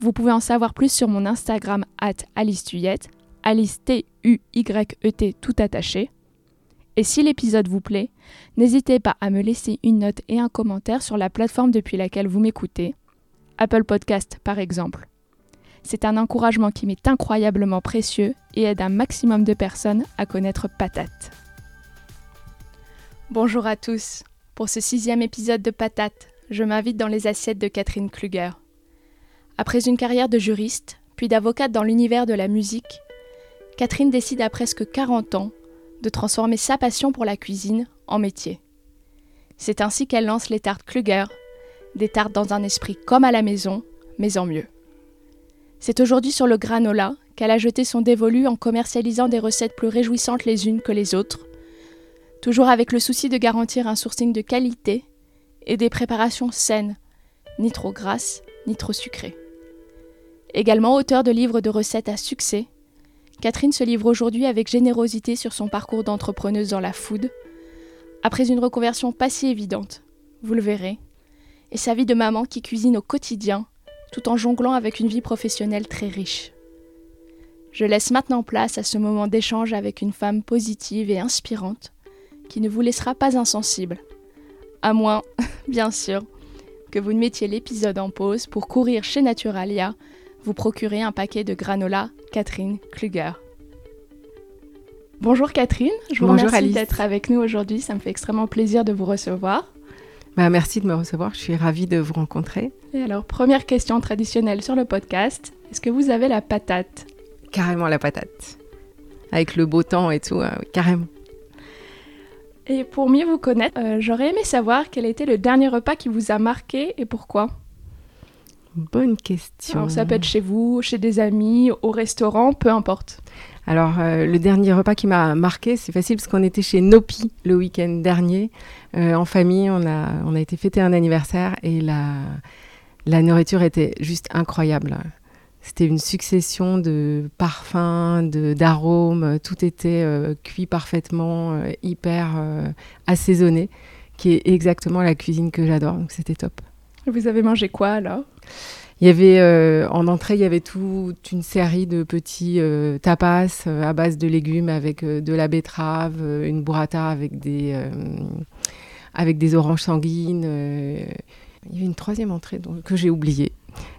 Vous pouvez en savoir plus sur mon Instagram at Alice Tuyette, Alice T-U-Y-E-T tout attaché. Et si l'épisode vous plaît, n'hésitez pas à me laisser une note et un commentaire sur la plateforme depuis laquelle vous m'écoutez, Apple Podcast par exemple. C'est un encouragement qui m'est incroyablement précieux et aide un maximum de personnes à connaître Patate. Bonjour à tous. Pour ce sixième épisode de Patate, je m'invite dans les assiettes de Catherine Kluger. Après une carrière de juriste, puis d'avocate dans l'univers de la musique, Catherine décide à presque 40 ans de transformer sa passion pour la cuisine en métier. C'est ainsi qu'elle lance les tartes Kluger, des tartes dans un esprit comme à la maison, mais en mieux. C'est aujourd'hui sur le granola qu'elle a jeté son dévolu en commercialisant des recettes plus réjouissantes les unes que les autres, toujours avec le souci de garantir un sourcing de qualité et des préparations saines, ni trop grasses, ni trop sucrées. Également auteur de livres de recettes à succès, Catherine se livre aujourd'hui avec générosité sur son parcours d'entrepreneuse dans la food, après une reconversion pas si évidente, vous le verrez, et sa vie de maman qui cuisine au quotidien, tout en jonglant avec une vie professionnelle très riche. Je laisse maintenant place à ce moment d'échange avec une femme positive et inspirante, qui ne vous laissera pas insensible, à moins, bien sûr, que vous ne mettiez l'épisode en pause pour courir chez Naturalia vous procurer un paquet de granola Catherine Kluger. Bonjour Catherine, je vous remercie d'être avec nous aujourd'hui, ça me fait extrêmement plaisir de vous recevoir. Bah, merci de me recevoir, je suis ravie de vous rencontrer. Et alors, première question traditionnelle sur le podcast, est-ce que vous avez la patate? Carrément la patate. Avec le beau temps et tout, euh, carrément. Et pour mieux vous connaître, euh, j'aurais aimé savoir quel était le dernier repas qui vous a marqué et pourquoi. Bonne question. Alors, ça peut être chez vous, chez des amis, au restaurant, peu importe. Alors, euh, le dernier repas qui m'a marqué, c'est facile parce qu'on était chez Nopi le week-end dernier. Euh, en famille, on a, on a été fêter un anniversaire et la, la nourriture était juste incroyable. C'était une succession de parfums, d'arômes, tout était euh, cuit parfaitement, hyper assaisonné, qui est exactement la cuisine que j'adore, donc c'était top. Vous avez mangé quoi alors? Il y avait euh, en entrée, il y avait toute une série de petits euh, tapas euh, à base de légumes avec de la betterave, une burrata avec des avec des oranges sanguines. il y avait une troisième entrée que j'ai oubliée.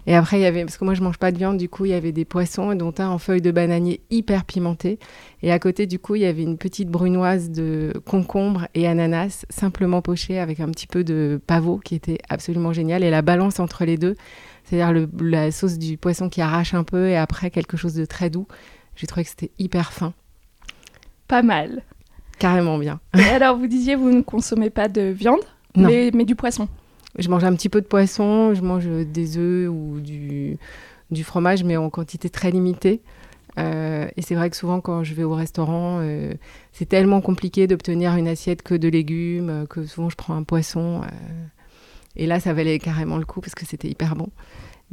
Et après, il y avait, parce que moi je mange pas de viande, du coup, il y avait des poissons, dont un en feuilles de bananier hyper pimenté. Et à côté, du coup, il y avait une petite brunoise de concombre et ananas, simplement pochée avec un petit peu de pavot qui était absolument génial. Et la balance entre les deux, c'est-à-dire la sauce du poisson qui arrache un peu et après quelque chose de très doux. J'ai trouvé que c'était hyper fin. Pas mal. Carrément bien. Et alors, vous disiez, vous ne consommez pas de viande, Mais, mais, du poisson Je mange un petit peu de poisson, je mange des œufs ou du, fromage, mais en quantité très limitée. Euh, et c'est vrai que souvent, quand je vais au restaurant, euh, c'est tellement compliqué d'obtenir une assiette que de légumes, euh, que souvent je prends un poisson. Et là, ça valait carrément le coup parce que c'était hyper bon.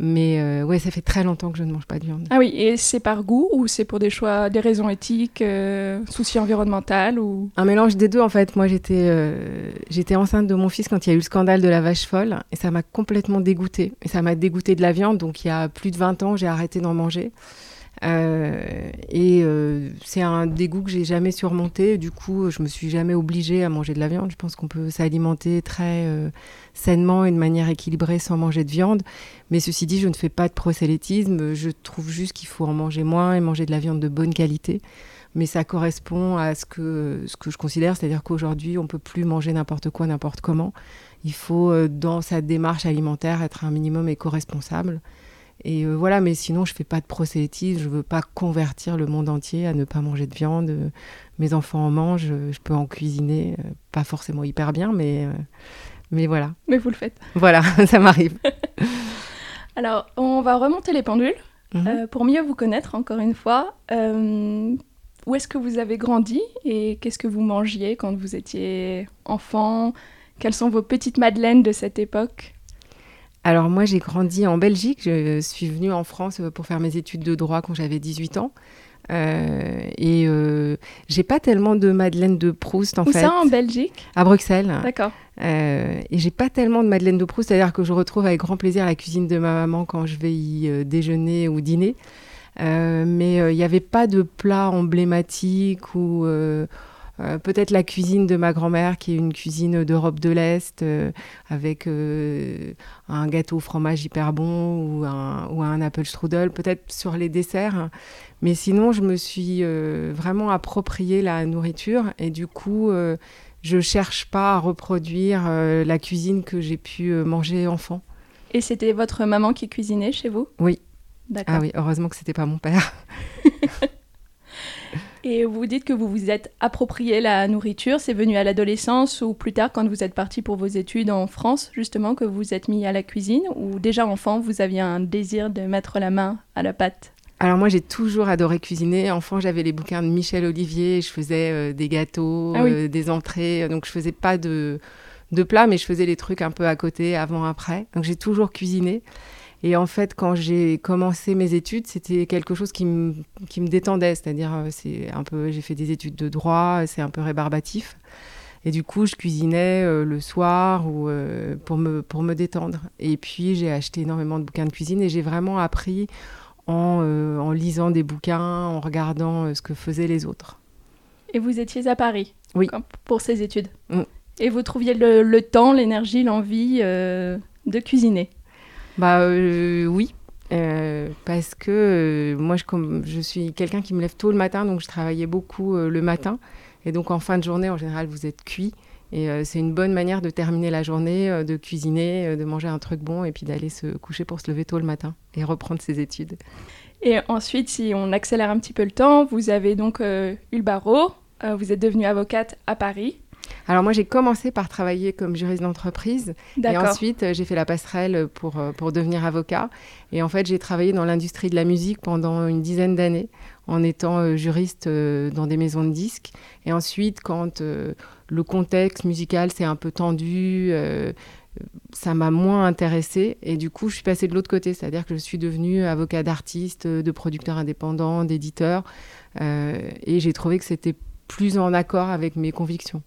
Mais euh, ouais, ça fait très longtemps que je ne mange pas de viande. Ah oui, et c'est par goût ou c'est pour des choix, des raisons éthiques, euh, soucis environnementaux ou? Un mélange des deux en fait. Moi, j'étais euh, j'étais enceinte de mon fils quand il y a eu le scandale de la vache folle et ça m'a complètement dégoûtée. Et ça m'a dégoûtée de la viande. Donc il y a plus de 20 ans, j'ai arrêté d'en manger. Euh, et euh, c'est un dégoût que j'ai jamais surmonté. Du coup, je me suis jamais obligée à manger de la viande. Je pense qu'on peut s'alimenter très euh, sainement et de manière équilibrée sans manger de viande. Mais ceci dit, je ne fais pas de prosélytisme. Je trouve juste qu'il faut en manger moins et manger de la viande de bonne qualité. Mais ça correspond à ce que, ce que je considère, c'est-à-dire qu'aujourd'hui, on peut plus manger n'importe quoi, n'importe comment. Il faut, dans sa démarche alimentaire, être un minimum éco-responsable. Et euh, voilà, mais sinon, je fais pas de prosélytisme, je veux pas convertir le monde entier à ne pas manger de viande. Mes enfants en mangent, je peux en cuisiner, euh, pas forcément hyper bien, mais, euh, mais voilà. Mais vous le faites. Voilà, ça m'arrive. Alors, on va remonter les pendules. Mhm. pour mieux vous connaître, encore une fois, où est-ce que vous avez grandi et qu'est-ce que vous mangiez quand vous étiez enfant? Quelles sont vos petites madeleines de cette époque? Alors moi j'ai grandi en Belgique, je suis venue en France pour faire mes études de droit quand j'avais 18 ans. Euh, et euh, j'ai pas tellement de Madeleine de Proust en fait. Où ça en Belgique? À Bruxelles. D'accord. Euh, et j'ai pas tellement de Madeleine de Proust, c'est-à-dire que je retrouve avec grand plaisir la cuisine de ma maman quand je vais y déjeuner ou dîner. mais il n'y avait pas de plat emblématique ou euh, peut-être la cuisine de ma grand-mère, qui est une cuisine d'Europe de l'Est, euh, avec euh, un gâteau au fromage hyper bon ou un, ou un apple strudel, peut-être sur les desserts. Mais sinon, je me suis vraiment approprié la nourriture et du coup, je cherche pas à reproduire la cuisine que j'ai pu manger enfant. Et c'était votre maman qui cuisinait chez vous? Oui. D'accord. Ah oui, heureusement que c'était pas mon père. Et vous dites que vous vous êtes approprié la nourriture, c'est venu à l'adolescence ou plus tard quand vous êtes parti pour vos études en France, justement, que vous êtes mis à la cuisine ou déjà enfant, vous aviez un désir de mettre la main à la pâte? Alors moi j'ai toujours adoré cuisiner. Enfant j'avais les bouquins de Michel Olivier, je faisais euh, des gâteaux, ah euh, des entrées, donc je faisais pas de, de plats, mais je faisais les trucs un peu à côté, avant, après. Donc j'ai toujours cuisiné. Et en fait, quand j'ai commencé mes études, c'était quelque chose qui me, qui me détendait. C'est-à-dire, euh, c'est un peu, j'ai fait des études de droit, c'est un peu rébarbatif. Et du coup, je cuisinais euh, le soir ou euh, pour, me, pour me détendre. Et puis, j'ai acheté énormément de bouquins de cuisine et j'ai vraiment appris en, en, lisant des bouquins, en regardant ce que faisaient les autres. Et vous étiez à Paris Oui. Pour ces études mm. Et vous trouviez le, le temps, l'énergie, l'envie de cuisiner bah euh, oui, euh, parce que euh, moi, je, comme, je suis quelqu'un qui me lève tôt le matin, donc je travaillais beaucoup le matin. Et donc en fin de journée, en général, vous êtes cuit. Et c'est une bonne manière de terminer la journée, de cuisiner, de manger un truc bon et puis d'aller se coucher pour se lever tôt le matin et reprendre ses études. Et ensuite, si on accélère un petit peu le temps, vous avez donc eu le barreau, vous êtes devenue avocate à Paris. Alors moi j'ai commencé par travailler comme juriste d'entreprise et ensuite euh, j'ai fait la passerelle pour, euh, pour devenir avocat. Et en fait j'ai travaillé dans l'industrie de la musique pendant une dizaine d'années en étant euh, juriste dans des maisons de disques. Et ensuite quand le contexte musical s'est un peu tendu, ça m'a moins intéressée et du coup je suis passée de l'autre côté, c'est-à-dire que je suis devenue avocat d'artistes, de producteurs indépendants, d'éditeurs et j'ai trouvé que c'était plus en accord avec mes convictions.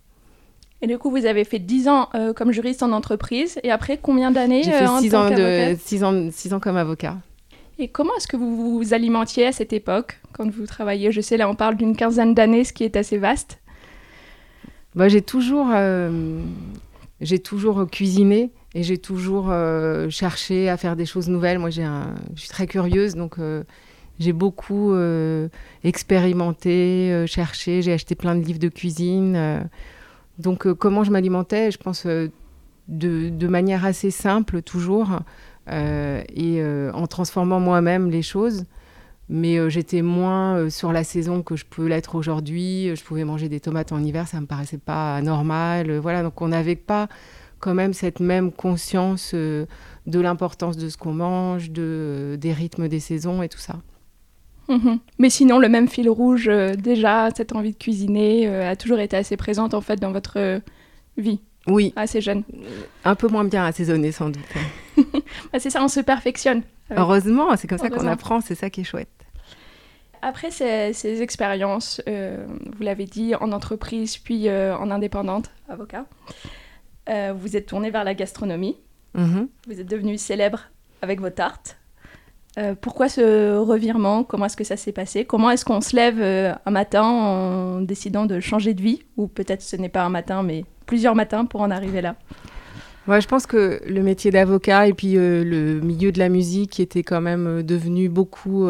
Et du coup, vous avez fait 10 ans euh, comme juriste en entreprise. Et après, combien d'années J'ai fait 6 euh, ans, de, 6 ans, 6 ans comme avocat. Et comment est-ce que vous vous alimentiez à cette époque, quand vous travailliez Je sais, là, on parle d'une quinzaine d'années, ce qui est assez vaste. Bah, j'ai toujours, euh, j'ai toujours cuisiné et j'ai toujours cherché à faire des choses nouvelles. Moi, j'ai un, je suis très curieuse, donc j'ai beaucoup expérimenté, cherché. J'ai acheté plein de livres de cuisine. Donc euh, comment je m'alimentais Je pense euh, de, manière assez simple toujours euh, et en transformant moi-même les choses. Mais j'étais moins sur la saison que je peux l'être aujourd'hui. Je pouvais manger des tomates en hiver, ça me paraissait pas normal. voilà, donc on n'avait pas quand même cette même conscience de l'importance de ce qu'on mange, de, des rythmes des saisons et tout ça. Mhm. Mais sinon, le même fil rouge, euh, déjà, cette envie de cuisiner euh, a toujours été assez présente en fait dans votre euh, vie. Oui. Assez jeune. Un peu moins bien assaisonné sans doute. bah, c'est ça, on se perfectionne. Heureusement, c'est comme ça qu'on apprend, c'est ça qui est chouette. Après ces, ces expériences, vous l'avez dit, en entreprise puis en indépendante, avocat, vous êtes tourné vers la gastronomie. Mhm. Vous êtes devenu célèbre avec vos tartes. Euh, pourquoi ce revirement? Comment est-ce que ça s'est passé? Comment est-ce qu'on se lève euh, un matin en décidant de changer de vie? Ou peut-être ce n'est pas un matin, mais plusieurs matins pour en arriver là? Ouais, je pense que le métier d'avocat et puis euh, le milieu de la musique était quand même devenu beaucoup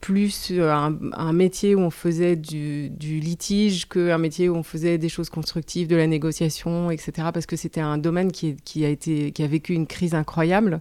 plus un, métier où on faisait du, litige qu'un métier où on faisait des choses constructives, de la négociation, etc. Parce que c'était un domaine qui a vécu une crise incroyable.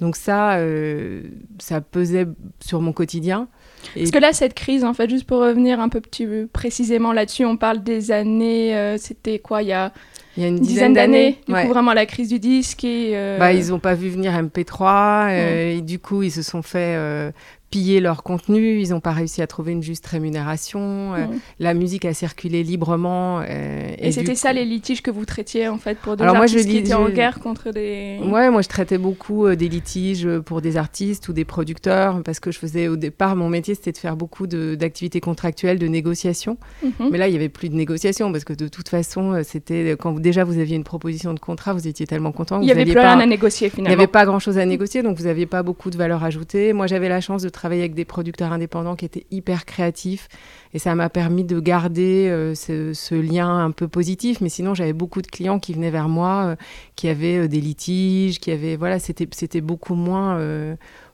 Donc ça, euh, ça pesait sur mon quotidien. Parce que là, cette crise, en fait, juste pour revenir un peu plus précisément là-dessus, on parle des années, euh, c'était quoi, il y a il y a une dizaine, d'années. Du ouais. coup, vraiment la crise du disque. Et, euh, bah, ils n'ont pas vu venir MP3. euh, et du coup, ils se sont fait piller leur contenu. Ils n'ont pas réussi à trouver une juste rémunération. euh. La musique a circulé librement. euh, Et, c'était coup- ça les litiges que vous traitiez en fait pour des Alors moi, je artistes qui étaient en guerre contre des. Ouais, moi je traitais beaucoup euh, des litiges pour des artistes ou des producteurs parce que je faisais au départ mon métier c'était de faire beaucoup d'activités contractuelles, de négociations. Mhm. Mais là il y avait plus de négociations parce que de toute façon c'était quand vous- déjà vous aviez une proposition de contrat, vous étiez tellement content. Il n'y avait plus pas... rien à négocier Il n'y finalement. avait pas grand chose à négocier, donc vous n'aviez pas beaucoup de valeur ajoutée. Moi, j'avais la chance de travailler avec des producteurs indépendants qui étaient hyper créatifs et ça m'a permis de garder euh, ce, lien un peu positif. Mais sinon, j'avais beaucoup de clients qui venaient vers moi, euh, qui avaient euh, des litiges, qui avaient. Voilà, c'était beaucoup moins.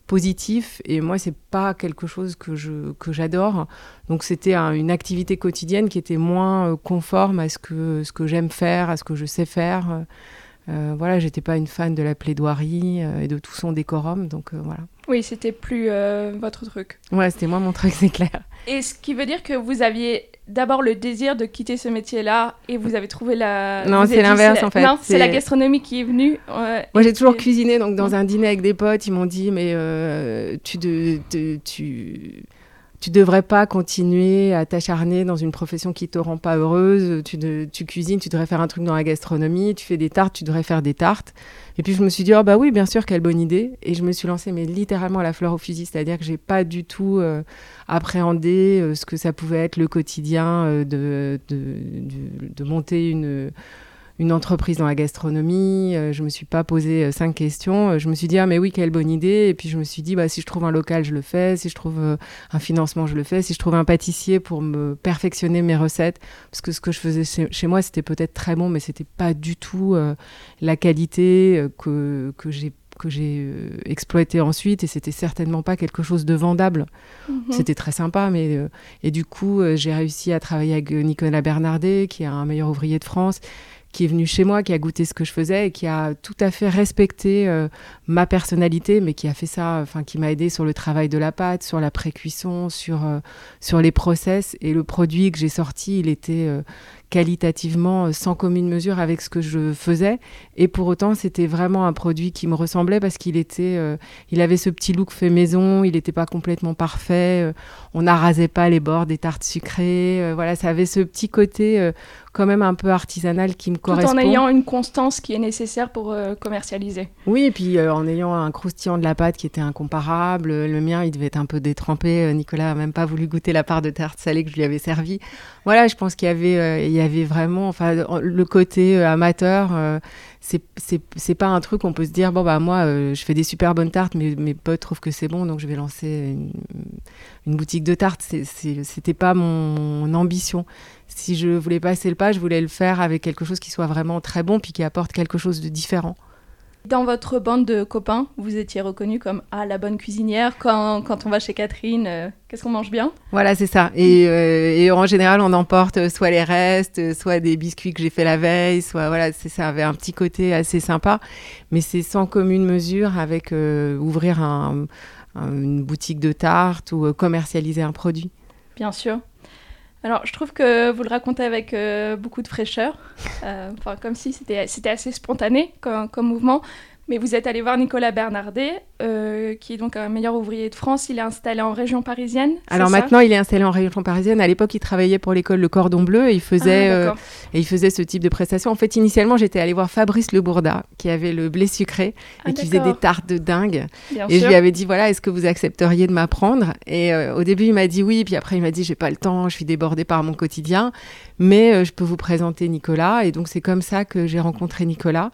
positif et moi c'est pas quelque chose que je que j'adore donc c'était un- une activité quotidienne qui était moins conforme à ce que ce que j'aime faire à ce que je sais faire euh, voilà, j'étais pas une fan de la plaidoirie et de tout son décorum, donc voilà. Oui, c'était plus euh, votre truc. Ouais, c'était moi mon truc, c'est clair. Et ce qui veut dire que vous aviez d'abord le désir de quitter ce métier-là et vous avez trouvé la. Non, c'est l'inverse, la- en fait. Non, c'est la gastronomie qui est venue. euh, Moi, j'ai toujours cuisiné, donc dans un dîner avec des potes, ils m'ont dit, mais euh, tu, de, de- tu, tu devrais pas continuer à t'acharner dans une profession qui te rend pas heureuse. Tu, cuisines, tu devrais faire un truc dans la gastronomie. Tu fais des tartes, tu devrais faire des tartes. Et puis je me suis dit, oh bah oui, bien sûr, quelle bonne idée. Et je me suis lancée, mais littéralement à la fleur au fusil, c'est-à-dire que j'ai pas du tout euh, appréhendé euh, ce que ça pouvait être le quotidien euh, de, de, de monter une une entreprise dans la gastronomie. Euh, je me suis pas posé euh, cinq questions. Euh, je me suis dit ah mais oui quelle bonne idée. Et puis je me suis dit bah si je trouve un local je le fais, si je trouve un financement je le fais, si je trouve un pâtissier pour me perfectionner mes recettes parce que ce que je faisais chez, chez moi c'était peut-être très bon mais c'était pas du tout euh, la qualité que que j'ai que j'ai exploité ensuite et c'était certainement pas quelque chose de vendable. Mhm. C'était très sympa, mais euh, et du coup, j'ai réussi à travailler avec Nicolas Bernardet, qui est un meilleur ouvrier de France, qui est venu chez moi, qui a goûté ce que je faisais et qui a tout à fait respecté euh, ma personnalité, mais qui a fait ça, enfin, qui m'a aidé sur le travail de la pâte, sur la pré-cuisson, sur euh, sur les process. Et le produit que j'ai sorti, il était euh, qualitativement euh, sans commune mesure avec ce que je faisais et pour autant c'était vraiment un produit qui me ressemblait parce qu'il était euh, il avait ce petit look fait maison il n'était pas complètement parfait euh, on n'arrasait pas les bords des tartes sucrées euh, voilà ça avait ce petit côté quand même un peu artisanal qui me Tout correspond en ayant une constance qui est nécessaire pour euh, commercialiser. oui, et puis euh, en ayant un croustillant de la pâte qui était incomparable, le mien il devait être un peu détrempé. Nicolas a même pas voulu goûter la part de tarte salée que je lui avais servie. Voilà, je pense qu'il y avait, euh, il y avait vraiment, enfin, en- le côté euh, amateur. euh, c'est pas un truc qu'on peut se dire bon bah moi euh, je fais des super bonnes tartes, mais mes potes trouvent que c'est bon donc je vais lancer une, boutique de tartes. C'était pas mon ambition. Si je voulais passer le pas, je voulais le faire avec quelque chose qui soit vraiment très bon puis qui apporte quelque chose de différent. Dans votre bande de copains, vous étiez reconnue comme ah, la bonne cuisinière. Quand, quand on va chez Catherine, euh, qu'est-ce qu'on mange bien? Voilà, c'est ça. Et, euh, et en général, on emporte euh, soit les restes, soit des biscuits que j'ai fait la veille, soit voilà, c'est ça avait un petit côté assez sympa. Mais c'est sans commune mesure avec euh, ouvrir un- un- une boutique de tartes ou commercialiser un produit. Bien sûr. Alors, je trouve que vous le racontez avec euh, beaucoup de fraîcheur, Euh, comme si c'était assez spontané comme mouvement. Mais vous êtes allé voir Nicolas Bernardet, euh, qui est donc un meilleur ouvrier de France. Il est installé en région parisienne. Alors maintenant, il est installé en région parisienne. À l'époque, il travaillait pour l'école Le Cordon Bleu et il faisait Ah, euh, et il faisait ce type de prestations. En fait, initialement, j'étais allée voir Fabrice Le Bourda, qui avait le blé sucré Ah, et qui faisait des tartes de dingue. Bien Et sûr. je lui avais dit, voilà, est-ce que vous accepteriez de m'apprendre? Et euh, au début, il m'a dit oui. Puis après, il m'a dit, j'ai pas le temps, je suis débordée par mon quotidien. Mais je peux vous présenter Nicolas. Et donc, c'est comme ça que j'ai rencontré Nicolas.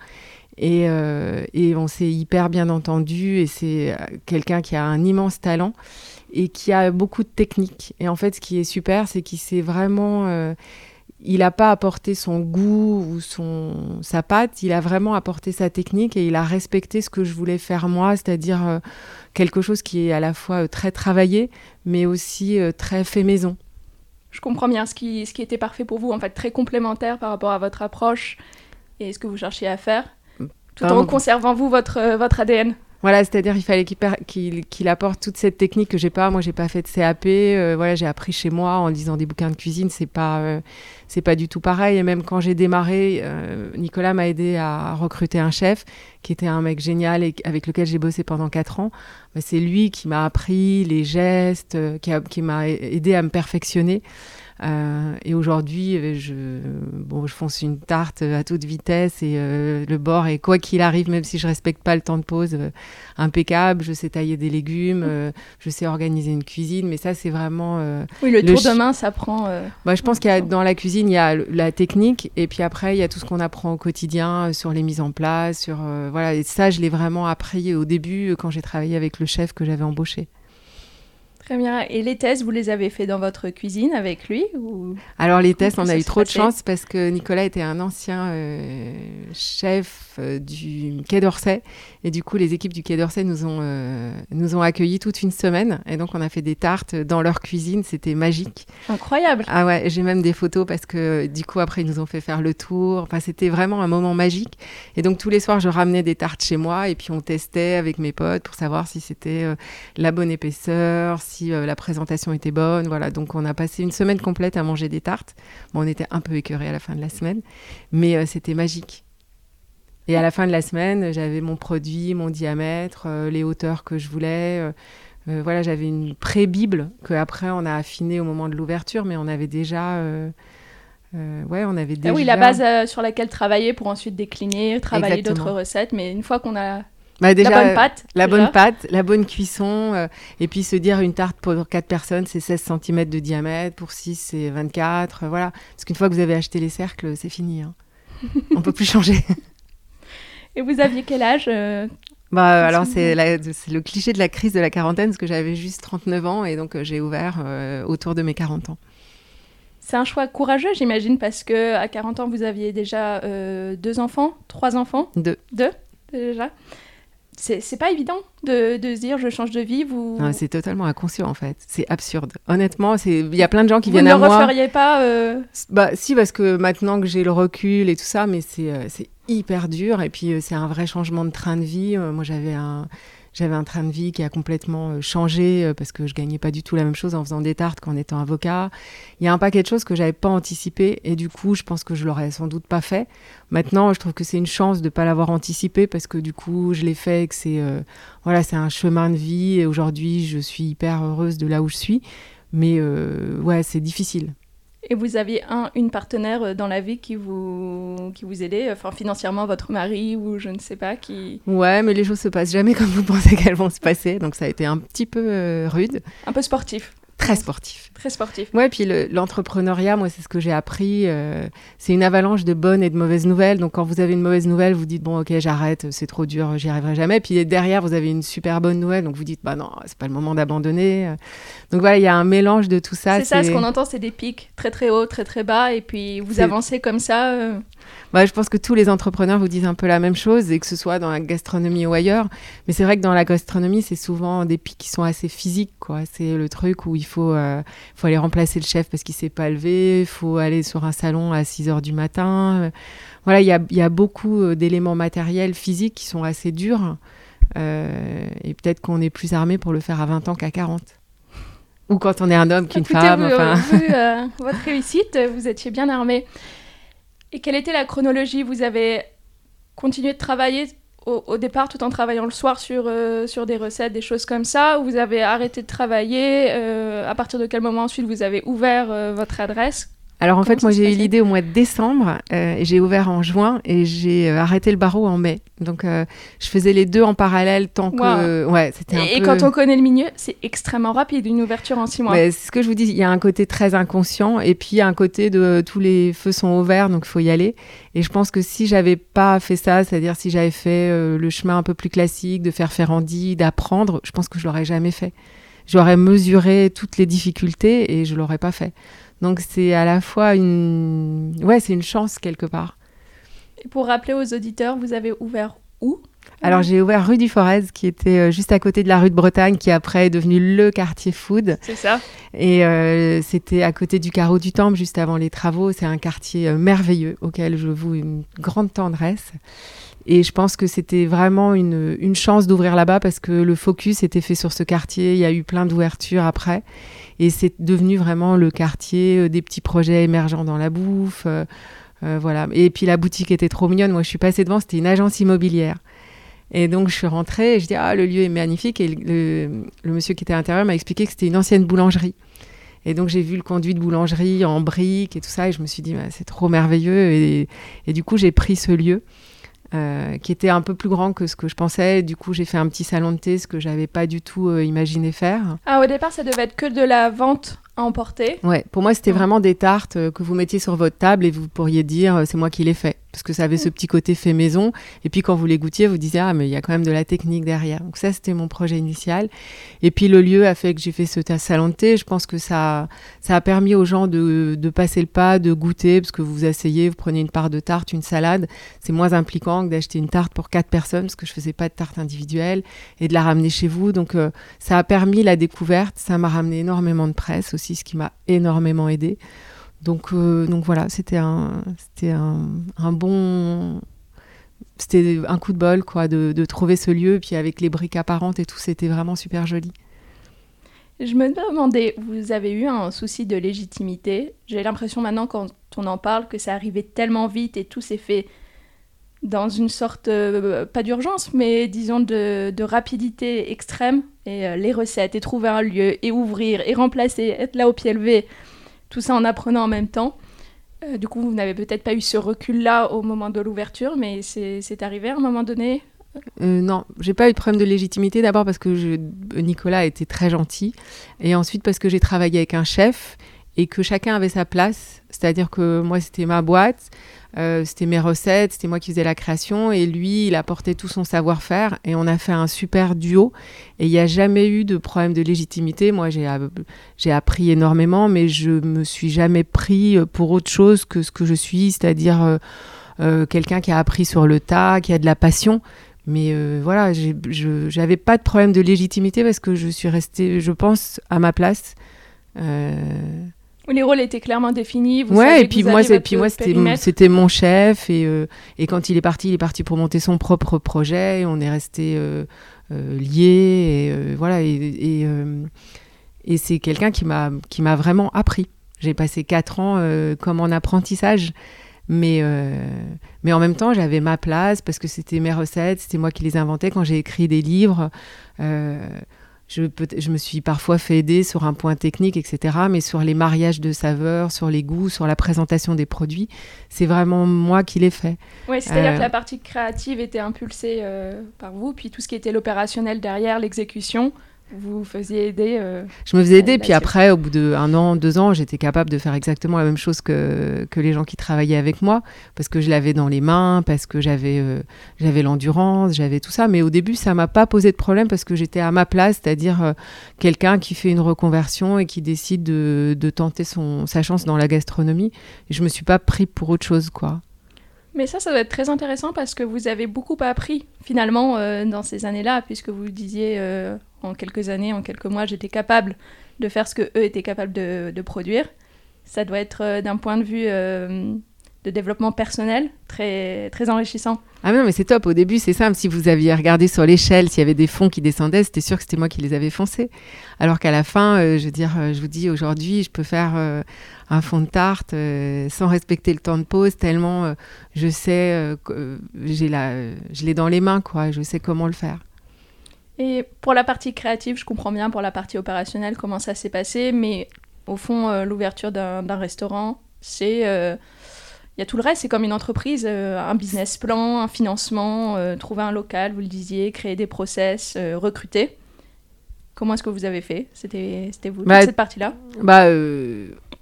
Et, euh, et on s'est hyper bien entendu. Et c'est euh, quelqu'un qui a un immense talent et qui a beaucoup de technique. Et en fait, ce qui est super, c'est qu'il s'est vraiment... euh, il n'a pas apporté son goût ou son, sa patte, il a vraiment apporté sa technique et il a respecté ce que je voulais faire moi, c'est-à-dire quelque chose qui est à la fois très travaillé, mais aussi très fait maison. Je comprends bien ce qui, ce qui était parfait pour vous, en fait, très complémentaire par rapport à votre approche et ce que vous cherchiez à faire, tout en conservant vous votre, euh, votre ADN. Voilà, c'est-à-dire il fallait qu'il apporte toute cette technique que j'ai pas. Moi, j'ai pas fait de CAP. Euh, voilà, j'ai appris chez moi en lisant des bouquins de cuisine. C'est pas, euh, c'est pas du tout pareil. Et même quand j'ai démarré, euh, Nicolas m'a aidé à recruter un chef qui était un mec génial et avec lequel j'ai bossé pendant quatre ans. Bah, c'est lui qui m'a appris les gestes, qui, qui m'a aidé à me perfectionner. Euh, et aujourd'hui, euh, je, bon, je fonce une tarte à toute vitesse et euh, le bord est quoi qu'il arrive, même si je respecte pas le temps de pause, impeccable. Je sais tailler des légumes, je sais organiser une cuisine, mais ça c'est vraiment. oui, le, tour de main, ça prend. Bah, je pense qu'il y a dans la cuisine, il y a la technique et puis après il y a tout ce qu'on apprend au quotidien sur les mises en place, sur voilà. Et ça, je l'ai vraiment appris au début quand j'ai travaillé avec le chef que j'avais embauché. Très bien. Et les tests, vous les avez fait dans votre cuisine avec lui ou... Alors les tests, on a eu trop de chance parce que Nicolas était un ancien euh, chef euh, du Quai d'Orsay. Et du coup, les équipes du Quai d'Orsay nous, ont euh, nous ont accueillis toute une semaine. Et donc, on a fait des tartes dans leur cuisine. C'était magique. Incroyable. Ah ouais, j'ai même des photos parce que du coup, après, ils nous ont fait faire le tour. Enfin, c'était vraiment un moment magique. Et donc, tous les soirs, je ramenais des tartes chez moi et puis on testait avec mes potes pour savoir si c'était la bonne épaisseur, si la présentation était bonne. Voilà. Donc, on a passé une semaine complète à manger des tartes. Bon, on était un peu écœurés à la fin de la semaine, mais c'était magique. Et à la fin de la semaine, j'avais mon produit, mon diamètre, euh, les hauteurs que je voulais. Euh, euh, voilà, j'avais une pré-bible que après on a affiné au moment de l'ouverture, mais on avait déjà. ouais, on avait déjà. Ah oui, la base sur laquelle travailler pour ensuite décliner, travailler d'autres recettes. Mais une fois qu'on a bah, déjà, la bonne pâte. La bonne pâte, la bonne cuisson. et puis se dire une tarte pour 4 personnes, c'est 16 cm de diamètre. Pour 6, c'est 24. voilà. Parce qu'une fois que vous avez acheté les cercles, c'est fini. Hein. on ne peut plus changer. Et vous aviez quel âge euh, bah, alors c'est le cliché de la crise de la quarantaine parce que j'avais juste 39 ans et donc euh, j'ai ouvert euh, autour de mes 40 ans. C'est un choix courageux, j'imagine, parce que à 40 ans vous aviez déjà deux enfants, trois enfants? Deux. Deux déjà? C'est pas évident de, de, se dire je change de vie. Vous... C'est totalement inconscient en fait. C'est absurde. Honnêtement, il y a plein de gens qui viennent à moi. Vous ne le referiez pas euh... Bah si, parce que maintenant que j'ai le recul et tout ça, mais c'est euh, hyper dur. Et puis euh, c'est un vrai changement de train de vie. Moi j'avais un j'avais un train de vie qui a complètement euh, changé euh, parce que je gagnais pas du tout la même chose en faisant des tartes qu'en étant avocat. Il y a un paquet de choses que j'avais pas anticipé et du coup, je pense que je l'aurais sans doute pas fait. Maintenant, je trouve que c'est une chance de pas l'avoir anticipé parce que du coup, je l'ai fait et que c'est euh, voilà, c'est un chemin de vie et aujourd'hui, je suis hyper heureuse de là où je suis. Mais ouais, c'est difficile. Et vous aviez un, une partenaire euh, dans la vie qui vous, qui vous aidait, enfin financièrement votre mari ou je ne sais pas qui. Ouais, mais les choses se passent jamais comme vous pensez qu'elles vont se passer, donc ça a été un petit peu euh, rude. Un peu sportif. Très sportif. Très sportif. Ouais, puis l'entrepreneuriat, moi, c'est ce que j'ai appris. Euh, c'est une avalanche de bonnes et de mauvaises nouvelles. Donc, quand vous avez une mauvaise nouvelle, vous dites, bon, ok, j'arrête, c'est trop dur, j'y arriverai jamais. Puis derrière, vous avez une super bonne nouvelle. Donc, vous dites, bah non, c'est pas le moment d'abandonner. Donc, voilà, il y a un mélange de tout ça. C'est ça, ce qu'on entend, c'est des pics très, très hauts, très, très bas. Et puis, vous avancez comme ça. Euh, bah, je pense que tous les entrepreneurs vous disent un peu la même chose, et que ce soit dans la gastronomie ou ailleurs. Mais c'est vrai que dans la gastronomie, c'est souvent des pics qui sont assez physiques. quoi. C'est le truc où il faut, euh, faut aller remplacer le chef parce qu'il s'est pas levé, il faut aller sur un salon à 6 heures du matin. Voilà, il y a, y a, beaucoup euh, d'éléments matériels, physiques qui sont assez durs. Euh, et peut-être qu'on est plus armé pour le faire à 20 ans qu'à 40. Ou quand on est un homme qu'une femme. enfin... vu, votre réussite, vous étiez bien armé. Et quelle était la chronologie? Vous avez continué de travailler au, départ tout en travaillant le soir sur, euh, sur des recettes, des choses comme ça Ou vous avez arrêté de travailler euh, À partir de quel moment ensuite vous avez ouvert euh, votre adresse? Alors en fait, moi j'ai eu l'idée au mois de décembre, euh, et j'ai ouvert en juin et j'ai euh, arrêté le barreau en mai. Donc euh, je faisais les deux en parallèle tant que ouais, c'était un et, peu... quand on connaît le milieu, c'est extrêmement rapide une ouverture en six mois. c'est ce que je vous dis, il y a un côté très inconscient et puis il y a un côté de tous les feux sont ouverts donc il faut y aller. Et je pense que si j'avais pas fait ça, c'est-à-dire si j'avais fait le chemin un peu plus classique de faire Ferrandi, d'apprendre, je pense que je l'aurais jamais fait. J'aurais mesuré toutes les difficultés et je l'aurais pas fait. Donc c'est à la fois une, ouais, c'est une chance quelque part. Et pour rappeler aux auditeurs, vous avez ouvert où? Alors j'ai ouvert rue du Forez, qui était euh, juste à côté de la rue de Bretagne, qui après est devenu le quartier food. C'est ça. Et euh, c'était à côté du carreau du Temple, juste avant les travaux. C'est un quartier euh, merveilleux auquel je vous une grande tendresse. Et je pense que c'était vraiment une, une chance d'ouvrir là-bas parce que le focus était fait sur ce quartier. Il y a eu plein d'ouvertures après. Et c'est devenu vraiment le quartier euh, des petits projets émergents dans la bouffe. Euh, euh, voilà. Et puis la boutique était trop mignonne. Moi, je suis passée devant, c'était une agence immobilière. Et donc, je suis rentrée et je dis Ah, le lieu est magnifique. Et le, monsieur qui était à l'intérieur m'a expliqué que c'était une ancienne boulangerie. Et donc, j'ai vu le conduit de boulangerie en briques et tout ça. Et je me suis dit bah, C'est trop merveilleux. Et du coup, j'ai pris ce lieu. Euh, qui était un peu plus grand que ce que je pensais. Du coup, j'ai fait un petit salon de thé, ce que j'avais pas du tout euh, imaginé faire. Ah, au départ, ça devait être que de la vente emporter. Ouais, pour moi, c'était vraiment des tartes euh, que vous mettiez sur votre table et vous pourriez dire c'est moi qui l'ai fait parce que ça avait ce petit côté fait maison. Et puis quand vous les goûtiez, vous disiez ah mais il y a quand même de la technique derrière. Donc ça c'était mon projet initial. Et puis le lieu a fait que j'ai fait ce salon de thé. Je pense que ça ça a permis aux gens de, de passer le pas, de goûter parce que vous vous asseyez, vous prenez une part de tarte, une salade. C'est moins impliquant que d'acheter une tarte pour quatre personnes parce que je faisais pas de tarte individuelle et de la ramener chez vous. Donc euh, ça a permis la découverte. Ça m'a ramené énormément de presse aussi, ce qui m'a énormément aidé. Donc, euh, donc voilà, c'était un, c'était un, bon. C'était un coup de bol, quoi, de, de, trouver ce lieu. Puis avec les briques apparentes et tout, c'était vraiment super joli. Je me demandais, vous avez eu un souci de légitimité? J'ai l'impression maintenant, quand on en parle, que ça arrivait tellement vite et tout s'est fait dans une sorte, euh, pas d'urgence, mais disons de, rapidité extrême. Et euh, les recettes, et trouver un lieu, et ouvrir, et remplacer, être là au pied levé tout ça en apprenant en même temps. Euh, du coup, vous n'avez peut-être pas eu ce recul-là au moment de l'ouverture, mais c'est arrivé à un moment donné? Euh, non, j'ai pas eu de problème de légitimité. D'abord parce que Nicolas était très gentil, et ensuite parce que j'ai travaillé avec un chef et que chacun avait sa place. C'est-à-dire que moi, c'était ma boîte, euh, c'était mes recettes, c'était moi qui faisais la création et lui, il apportait tout son savoir-faire et on a fait un super duo. Et il n'y a jamais eu de problème de légitimité. Moi, j'ai appris énormément, mais je me suis jamais pris pour autre chose que ce que je suis, c'est-à-dire euh, euh, quelqu'un qui a appris sur le tas, qui a de la passion. Mais voilà, je n'avais pas de problème de légitimité parce que je suis restée, je pense, à ma place. Les rôles étaient clairement définis. Vous ouais, et puis moi, puis moi, c'était mon chef et, euh, et quand il est parti, il est parti pour monter son propre projet. on est resté euh, euh, liés et voilà. Et, et, c'est quelqu'un qui m'a vraiment appris. J'ai passé quatre ans comme en apprentissage, mais mais en même temps, j'avais ma place parce que c'était mes recettes, c'était moi qui les inventais quand j'ai écrit des livres. Je, je, me suis parfois fait aider sur un point technique, etc. Mais sur les mariages de saveurs, sur les goûts, sur la présentation des produits, c'est vraiment moi qui l'ai fait. Oui, c'est-à-dire que la partie créative était impulsée euh, par vous, puis tout ce qui était l'opérationnel derrière, l'exécution, vous faisiez aider euh, Je me faisais aider, puis après, au bout d'un an, deux ans, j'étais capable de faire exactement la même chose que, que les gens qui travaillaient avec moi, parce que je l'avais dans les mains, parce que j'avais euh, j'avais l'endurance, j'avais tout ça. Mais au début, ça m'a pas posé de problème parce que j'étais à ma place, c'est-à-dire euh, quelqu'un qui fait une reconversion et qui décide de, de tenter son, sa chance dans la gastronomie. Et je me suis pas pris pour autre chose, quoi. Mais ça, ça doit être très intéressant parce que vous avez beaucoup appris finalement dans ces années-là, puisque vous disiez en quelques années, en quelques mois, j'étais capable de faire ce que eux étaient capables de, produire. Ça doit être euh, d'un point de vue euh, de développement personnel très, très enrichissant. Ah non, mais c'est top. Au début, c'est simple. Si vous aviez regardé sur l'échelle, s'il y avait des fonds qui descendaient, c'était sûr que c'était moi qui les avais foncés. Alors qu'à la fin, euh, je veux dire, je vous dis, aujourd'hui, je peux faire un fond de tarte sans respecter le temps de pause, tellement je sais, j'ai la, je l'ai dans les mains, quoi. Je sais comment le faire. Et pour la partie créative, je comprends bien pour la partie opérationnelle comment ça s'est passé, mais au fond, euh, l'ouverture d'un restaurant, c'est. Euh, il y a tout le reste, c'est comme une entreprise, euh, un business plan, un financement, trouver un local, vous le disiez, créer des process, recruter. Comment est-ce que vous avez fait? C'était vous, bah, cette partie-là? bah,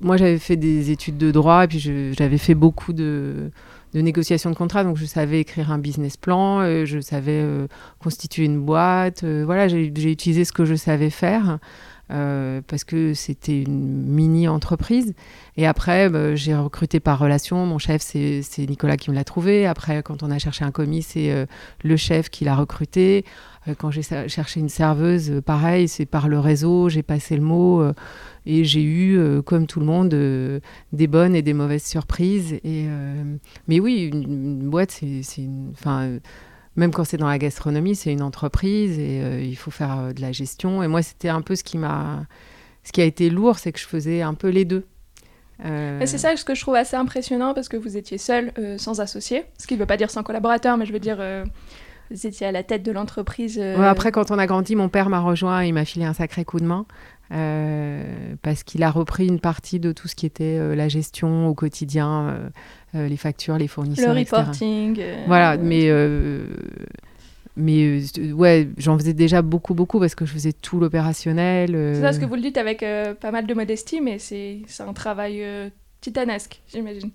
Moi, j'avais fait des études de droit et puis j'avais fait beaucoup de de négociation de contrat, donc je savais écrire un business plan, euh, je savais euh, constituer une boîte, euh, voilà, j'ai utilisé ce que je savais faire. parce que c'était une mini-entreprise. Et après, bah, j'ai recruté par relation. Mon chef, c'est Nicolas qui me l'a trouvé. Après, quand on a cherché un commis, c'est le chef qui l'a recruté. Euh, quand j'ai cherché une serveuse, pareil, c'est par le réseau, j'ai passé le mot. et j'ai eu, comme tout le monde, des bonnes et des mauvaises surprises. Mais oui, une, boîte, c'est une... Enfin, même quand c'est dans la gastronomie, c'est une entreprise et euh, il faut faire euh, de la gestion. Et moi, c'était un peu ce qui m'a, ce qui a été lourd, c'est que je faisais un peu les deux. Euh... C'est ça ce que je trouve assez impressionnant parce que vous étiez seul, euh, sans associé. Ce qui ne veut pas dire sans collaborateur, mais je veux dire, vous étiez à la tête de l'entreprise. après, quand on a grandi, mon père m'a rejoint et il m'a filé un sacré coup de main. parce qu'il a repris une partie de tout ce qui était la gestion au quotidien, euh, les factures, les fournisseurs. Le reporting. Euh, voilà, mais euh, mais ouais, j'en faisais déjà beaucoup, beaucoup parce que je faisais tout l'opérationnel. C'est ça, ce que vous le dites avec pas mal de modestie, mais c'est un travail titanesque, j'imagine.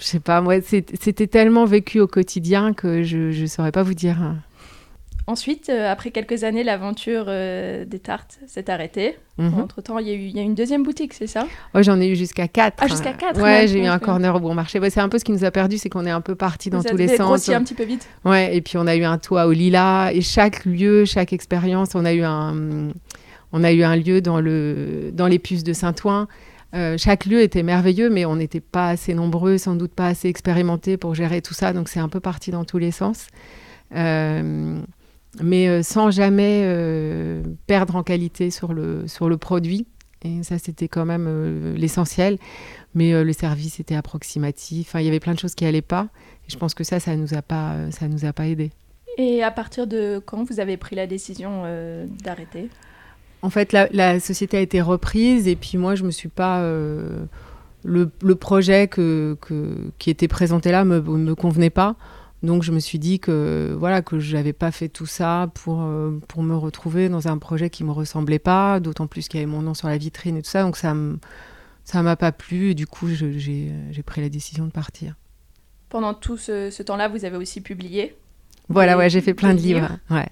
Je sais pas, moi, c'était tellement vécu au quotidien que je ne saurais pas vous dire. Ensuite, euh, après quelques années, l'aventure euh, des tartes s'est arrêtée. Mhm. Entre-temps, il y, a eu, y a une deuxième boutique, c'est ça? Ouais, j'en ai eu jusqu'à quatre. Ah, jusqu'à quatre Ouais, j'ai eu un corner au bon marché. c'est un peu ce qui nous a perdu, c'est qu'on est un peu parti dans tous les sens. grossi un petit peu vite. Ouais, et puis on a eu un toit au lilas. Et chaque lieu, chaque expérience, on a eu un, on a eu un lieu dans, le, dans les puces de Saint-Ouen. Euh, chaque lieu était merveilleux, mais on n'était pas assez nombreux, sans doute pas assez expérimentés pour gérer tout ça. Donc c'est un peu parti dans tous les sens. Euh, mais euh, sans jamais perdre en qualité sur le, sur le produit. Et ça, c'était quand même l'essentiel. Mais le service était approximatif. Enfin, il y avait plein de choses qui n'allaient pas. Et je pense que ça, ça ne nous, a pas, nous a pas aidé. Et à partir de quand vous avez pris la décision d'arrêter? En fait, la, la, société a été reprise. Et puis moi, je me suis pas... Le, le, projet que, que, qui était présenté là ne me, me convenait pas. Donc je me suis dit que voilà que j'avais pas fait tout ça pour euh, pour me retrouver dans un projet qui me ressemblait pas, d'autant plus qu'il y avait mon nom sur la vitrine et tout ça. Donc ça ne ça m'a pas plu et du coup j'ai pris la décision de partir. Pendant tout ce, temps-là, vous avez aussi publié. Voilà, ouais, j'ai fait plein de livres. Ouais.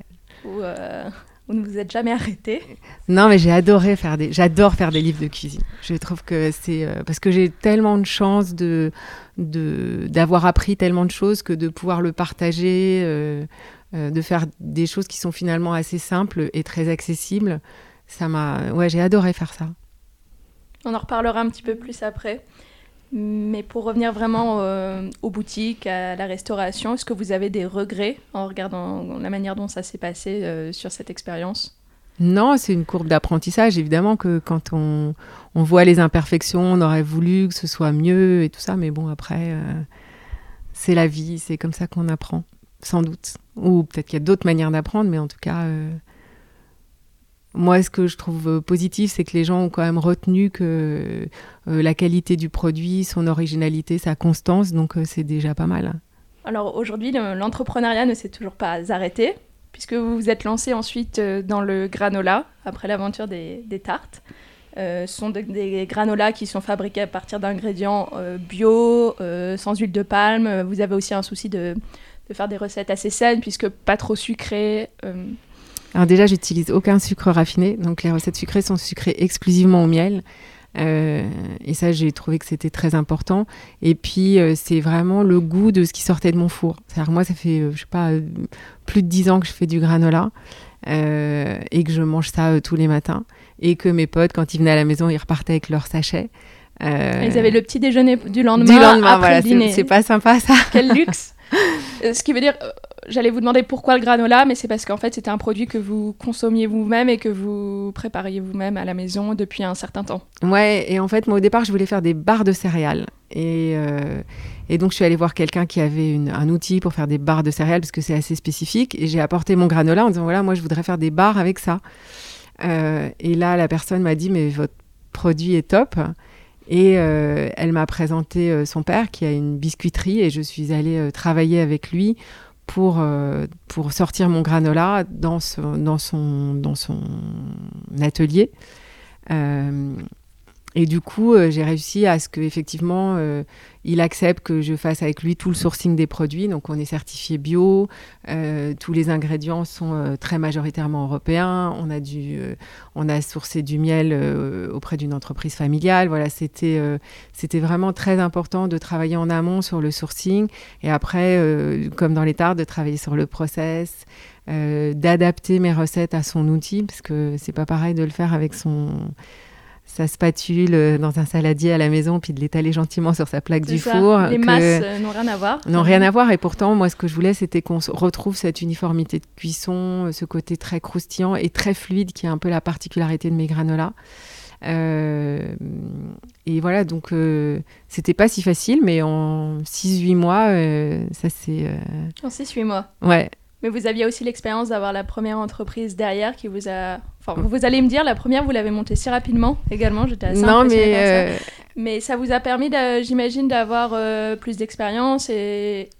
Euh, vous ne vous êtes jamais arrêté Non, mais j'ai adoré faire des, j'adore faire des livres de cuisine. Je trouve que c'est euh, parce que j'ai tellement de chance de, d'avoir appris tellement de choses que de pouvoir le partager, euh, euh, de faire des choses qui sont finalement assez simples et très accessibles. Ça m'a, ouais, j'ai adoré faire ça. On en reparlera un petit peu plus après. Mais pour revenir vraiment euh, aux boutiques, à la restauration, est-ce que vous avez des regrets en regardant la manière dont ça s'est passé euh, sur cette expérience? Non, c'est une courbe d'apprentissage. Évidemment que quand on, voit les imperfections, on aurait voulu que ce soit mieux et tout ça. Mais bon, après, euh, c'est la vie, c'est comme ça qu'on apprend, sans doute. Ou peut-être qu'il y a d'autres manières d'apprendre, mais en tout cas, moi, ce que je trouve euh, positif, c'est que les gens ont quand même retenu que euh, la qualité du produit, son originalité, sa constance, donc euh, c'est déjà pas mal. Alors aujourd'hui, l'entrepreneuriat ne s'est toujours pas arrêté, puisque vous vous êtes lancé ensuite dans le granola, après l'aventure des, tartes. ce sont des granolas qui sont fabriqués à partir d'ingrédients bio, sans huile de palme. Vous avez aussi un souci de, de, faire des recettes assez saines, puisque pas trop sucrées. Alors déjà, j'utilise aucun sucre raffiné, donc les recettes sucrées sont sucrées exclusivement au miel. Euh, et ça, j'ai trouvé que c'était très important. Et puis, euh, c'est vraiment le goût de ce qui sortait de mon four. C'est-à-dire, moi, ça fait, euh, je sais pas, plus de dix ans que je fais du granola et que je mange ça tous les matins. Et que mes potes, quand ils venaient à la maison, ils repartaient avec leur sachet. Ils avaient le petit déjeuner du lendemain, du lendemain après voilà, le C'est pas sympa, ça. Quel luxe Ce qui veut dire, j'allais vous demander pourquoi le granola, mais c'est parce qu'en fait, c'était un produit que vous consommiez vous-même et que vous prépariez vous-même à la maison depuis un certain temps. Ouais, et en fait, moi, au départ, je voulais faire des barres de céréales. Et, euh, donc, je suis allée voir quelqu'un qui avait un outil pour faire des barres de céréales, parce que c'est assez spécifique. Et j'ai apporté mon granola en disant, voilà, moi, je voudrais faire des barres avec ça. Euh, et là, la personne m'a dit, mais votre produit est top. Et euh, elle m'a présenté son père qui a une biscuiterie et je suis allée travailler avec lui pour, euh, pour sortir mon granola dans, son, dans son atelier. Euh, et du coup, euh, j'ai réussi à ce que effectivement, euh, il accepte que je fasse avec lui tout le sourcing des produits. Donc, on est certifié bio. Euh, tous les ingrédients sont très majoritairement européens. On a du, on a sourcé du miel auprès d'une entreprise familiale. Voilà, c'était, c'était vraiment très important de travailler en amont sur le sourcing et après, comme dans les tartes, de travailler sur le process. d'adapter mes recettes à son outil parce que c'est pas pareil de le faire avec son sa spatule euh, dans un saladier à la maison, puis de l'étaler gentiment sur sa plaque du four. Les masses euh, n'ont rien à voir. N'ont rien à voir. Et pourtant, moi, ce que je voulais, c'était qu'on retrouve cette uniformité de cuisson, euh, ce côté très croustillant et très fluide, qui est un peu la particularité de mes granolas. et voilà, donc c'était pas si facile, mais en 6-8 mois, ça c'est. En 6-8 mois Ouais. Mais vous aviez aussi l'expérience d'avoir la première entreprise derrière qui vous a. Enfin, vous allez me dire, la première, vous l'avez montée si rapidement également. J'étais assez non, mais. Ça. Euh, mais ça vous a permis, j'imagine, d'avoir euh, plus d'expérience et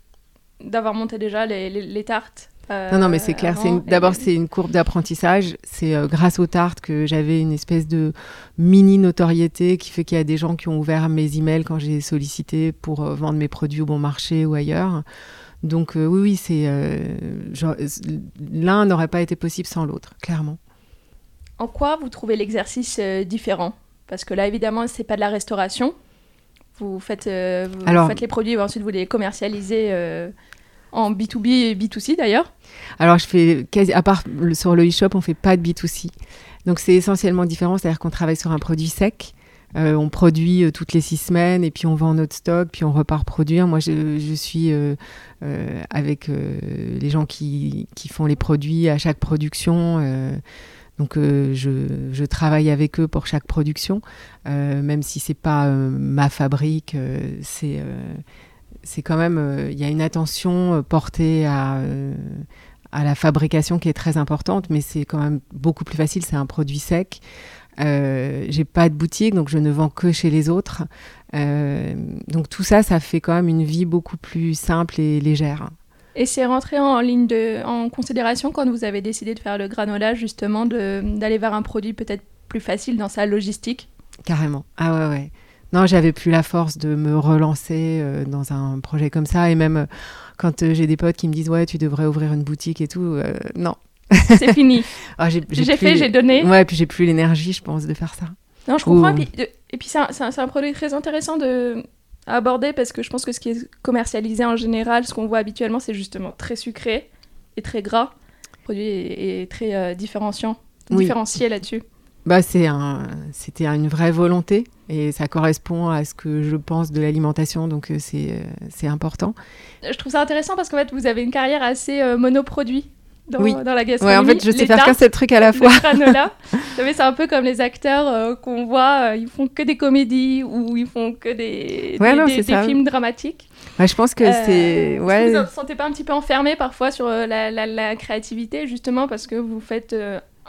d'avoir monté déjà les, les, tartes. Euh, non, non, mais c'est clair. D'abord, c'est une courbe d'apprentissage. C'est grâce aux tartes que j'avais une espèce de mini notoriété qui fait qu'il y a des gens qui ont ouvert mes emails quand j'ai sollicité pour vendre mes produits au bon marché ou ailleurs. Donc euh, oui, oui, c'est euh, l'un n'aurait pas été possible sans l'autre, clairement. En quoi vous trouvez l'exercice euh, différent? Parce que là, évidemment, c'est pas de la restauration. Vous faites, faites les produits et ensuite vous les commercialisez en B2B et B2C d'ailleurs. Alors je fais à part sur le e-shop, on fait pas de B2C. Donc c'est essentiellement différent, c'est-à-dire qu'on travaille sur un produit sec euh, on produit euh, toutes les six semaines et puis on vend notre stock, puis on repart produire. Moi, je, suis euh, avec les gens qui, font les produits à chaque production. donc, je, travaille avec eux pour chaque production, même si c'est pas ma fabrique. c'est quand même il y a une attention portée à la fabrication qui est très importante, mais c'est quand même beaucoup plus facile. C'est un produit sec. Euh, j'ai pas de boutique, donc je ne vends que chez les autres. Euh, donc tout ça, ça fait quand même une vie beaucoup plus simple et légère. Et c'est rentré en ligne de, en considération quand vous avez décidé de faire le granola, justement, d'aller vers un produit peut-être plus facile dans sa logistique? Carrément. Ah ouais, ouais. Non, j'avais plus la force de me relancer euh, dans un projet comme ça. Et même quand j'ai des potes qui me disent, ouais, tu devrais ouvrir une boutique et tout, non, c'est fini. Ah, j'ai fait, j'ai donné. Ouais, puis j'ai plus l'énergie, je pense, de faire ça. Non, je comprends. Et puis, et puis c'est un, un, produit très intéressant de, à aborder parce que je pense que ce qui est commercialisé en général, ce qu'on voit habituellement, c'est justement très sucré et très gras. Le produit est, très euh, différenciant, différencié là-dessus. Bah, c'est un, c'était une vraie volonté et ça correspond à ce que je pense de l'alimentation, donc euh, c'est, euh, c'est important. Je trouve ça intéressant parce qu'en fait, vous avez une carrière assez monoproduit dans, oui. dans la gastronomie. Ouais, en fait, je sais faire qu'un seul truc à la fois. Vous savez, c'est un peu comme les acteurs euh, qu'on voit, euh, ils font que des comédies ou ils font que des, des, des, films dramatiques. Ouais, je pense que euh, c'est. Ouais. Vous ne vous sentez pas un petit peu enfermé parfois sur la, la, la, créativité, justement parce que vous faites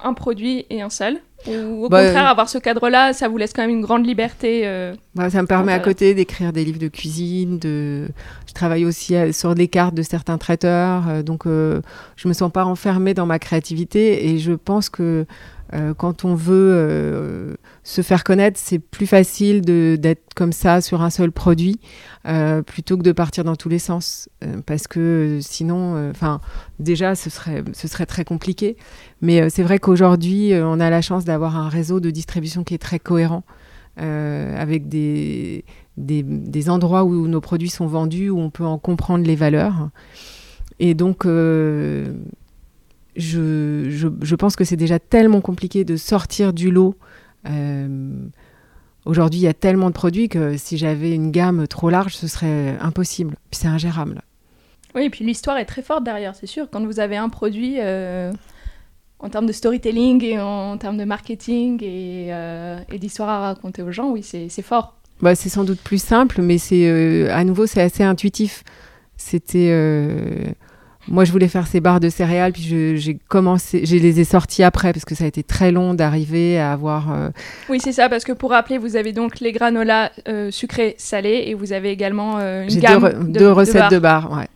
un produit et un seul? Ou au bah, contraire, avoir ce cadre-là, ça vous laisse quand même une grande liberté euh, bah, Ça me permet à côté d'écrire des livres de cuisine. De... Je travaille aussi euh, sur des cartes de certains traiteurs. Euh, donc, je me sens pas enfermée dans ma créativité. Et je pense que euh, quand on veut euh, se faire connaître, c'est plus facile d'être comme ça sur un seul produit euh, plutôt que de partir dans tous les sens. parce que sinon, enfin, déjà, ce serait, ce serait très compliqué. Mais c'est vrai qu'aujourd'hui, on a la chance d'avoir un réseau de distribution qui est très cohérent. avec des, des, endroits où nos produits sont vendus, où on peut en comprendre les valeurs. Et donc, je, je, pense que c'est déjà tellement compliqué de sortir du lot. Euh, aujourd'hui, il y a tellement de produits que si j'avais une gamme trop large, ce serait impossible. C'est ingérable. Oui, et puis l'histoire est très forte derrière, c'est sûr. Quand vous avez un produit, euh, en termes de storytelling et en, termes de marketing et, euh, et d'histoire à raconter aux gens, oui, c'est fort. Bah, c'est sans doute plus simple, mais c'est à nouveau, c'est assez intuitif. C'était moi, je voulais faire ces barres de céréales, puis j'ai commencé, je les ai sorties après parce que ça a été très long d'arriver à avoir. Euh, oui, c'est ça, parce que pour rappeler, vous avez donc les granolas euh, sucrés salés et vous avez également euh, une gamme deux, de, deux recettes de barres. ouais.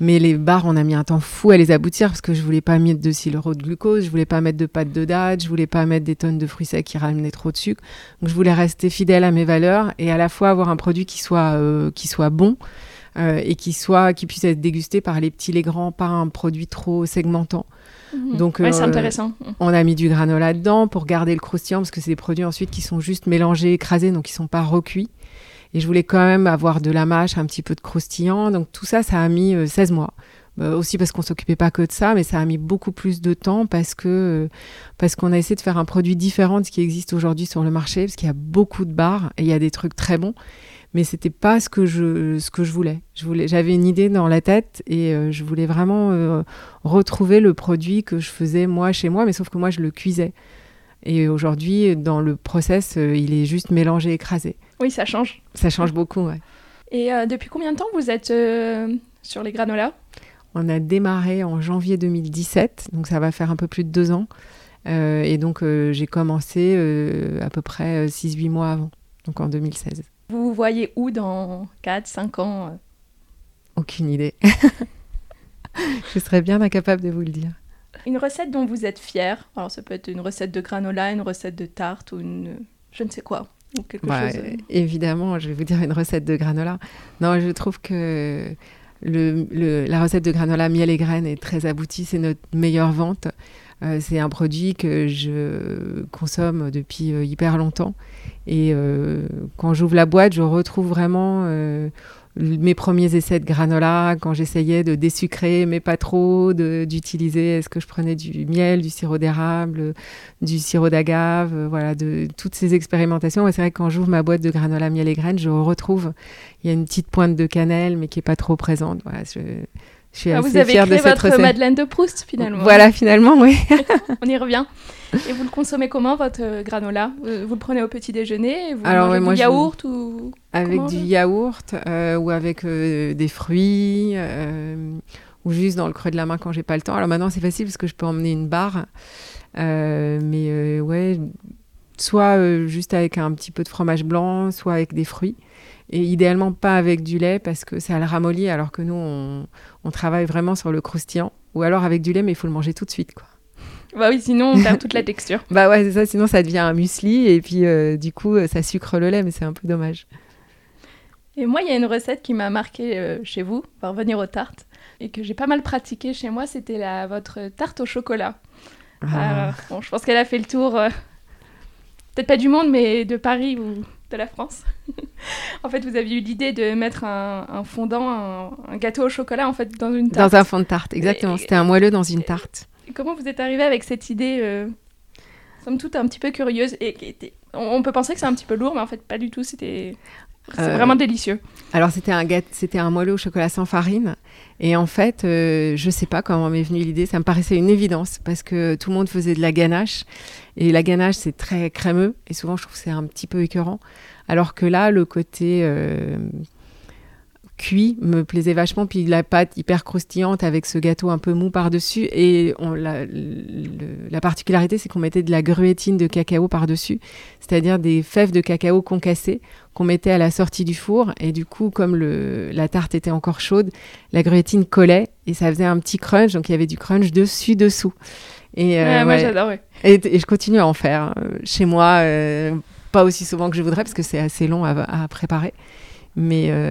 Mais les bars, on a mis un temps fou à les aboutir parce que je voulais pas mettre de sirop de glucose, je voulais pas mettre de pâte de date, je voulais pas mettre des tonnes de fruits secs qui ramenaient trop de sucre. Donc je voulais rester fidèle à mes valeurs et à la fois avoir un produit qui soit, euh, qui soit bon euh, et qui, soit, qui puisse être dégusté par les petits, les grands, pas un produit trop segmentant. Mhm. Donc, Ouais, c'est euh, intéressant. On a mis du granola dedans pour garder le croustillant parce que c'est des produits ensuite qui sont juste mélangés, écrasés, donc ils sont pas recuits. Et je voulais quand même avoir de la mâche, un petit peu de croustillant. Donc tout ça, ça a mis euh, 16 mois. Euh, aussi parce qu'on s'occupait pas que de ça, mais ça a mis beaucoup plus de temps parce que euh, parce qu'on a essayé de faire un produit différent de ce qui existe aujourd'hui sur le marché, parce qu'il y a beaucoup de bars et il y a des trucs très bons, mais c'était pas ce que je ce que je voulais. Je voulais, j'avais une idée dans la tête et euh, je voulais vraiment euh, retrouver le produit que je faisais moi chez moi, mais sauf que moi je le cuisais. Et aujourd'hui, dans le process, euh, il est juste mélangé, écrasé. Oui, ça change. Ça change beaucoup, ouais. Et euh, depuis combien de temps vous êtes euh, sur les granolas? On a démarré en janvier 2017, donc ça va faire un peu plus de deux ans. Euh, et donc j'ai commencé à peu près 6-8 mois avant, donc en 2016. Vous vous voyez où dans 4, 5 ans Aucune idée. Je serais bien incapable de vous le dire. Une recette dont vous êtes fier Alors ça peut être une recette de granola, une recette de tarte ou une... je ne sais quoi. Bah, chose... évidemment, je vais vous dire une recette de granola. Non, je trouve que le, le- la recette de granola miel et graines est très aboutie. C'est notre meilleure vente. Euh, c'est un produit que je consomme depuis euh, hyper longtemps. Et euh, quand j'ouvre la boîte, je retrouve vraiment mes premiers essais de granola, quand j'essayais de désucrer, mais pas trop, d'utiliser, est-ce que je prenais du miel, du sirop d'érable, du sirop d'agave, voilà, de toutes ces expérimentations. C'est vrai que quand j'ouvre ma boîte de granola miel et graines, je retrouve, il y a une petite pointe de cannelle, mais qui est pas trop présente. Voilà, je suis Ah, assez vous avez fière de créé cette votre recette. Madeleine de Proust finalement. Voilà, finalement, oui. On y revient. Et vous le consommez comment votre euh, granola? Vous, vous le prenez au petit déjeuner Vous Alors, ouais, moi, du je- yaourt ou Avec Comment du yaourt euh, ou avec euh, des fruits euh, ou juste dans le creux de la main quand j'ai pas le temps. Alors maintenant c'est facile parce que je peux emmener une barre, Euh, mais euh, ouais, soit euh, juste avec un petit peu de fromage blanc, soit avec des fruits. Et idéalement pas avec du lait parce que ça le ramollit alors que nous on, on travaille vraiment sur le croustillant. Ou alors avec du lait mais il faut le manger tout de suite quoi. Bah oui, sinon on perd toute la texture. Bah ouais c'est ça, sinon ça devient un muesli et puis euh, du coup euh, ça sucre le lait mais c'est un peu dommage. Et moi, il y a une recette qui m'a marqué euh, chez vous, pour revenir aux tartes, et que j'ai pas mal pratiqué chez moi, c'était la votre tarte au chocolat. Ah. Alors, bon, je pense qu'elle a fait le tour, euh, peut-être pas du monde, mais de Paris ou de la France. en fait, vous aviez eu l'idée de mettre un, un fondant, un, un gâteau au chocolat, en fait, dans une tarte. Dans un fond de tarte, exactement. Et- C'était un moelleux dans une tarte. Et Comment vous êtes arrivé avec cette idée, euh, somme toute, un petit peu curieuse et qui était- on, on peut penser que c'est un petit peu lourd, mais en fait, pas du tout. C'était c'est Euh, vraiment délicieux. Alors c'était un c'était un moelleux au chocolat sans farine. Et en fait, euh, je sais pas comment m'est venue l'idée. Ça me paraissait une évidence parce que tout le monde faisait de la ganache. Et la ganache, c'est très crémeux. Et souvent, je trouve que c'est un petit peu écœurant. Alors que là, le côté euh, cuit me plaisait vachement. Puis la pâte hyper croustillante avec ce gâteau un peu mou par-dessus. Et on, la, le- la particularité, c'est qu'on mettait de la gruétine de cacao par-dessus. C'est-à-dire des fèves de cacao concassées qu'on mettait à la sortie du four. Et du coup, comme le, la tarte était encore chaude, la gruétine collait et ça faisait un petit crunch. Donc il y avait du crunch dessus, dessous. Et, euh, Ouais, moi, j'adore. Et, et je continue à en faire euh, chez moi, euh, pas aussi souvent que je voudrais parce que c'est assez long à, à préparer. Mais, euh,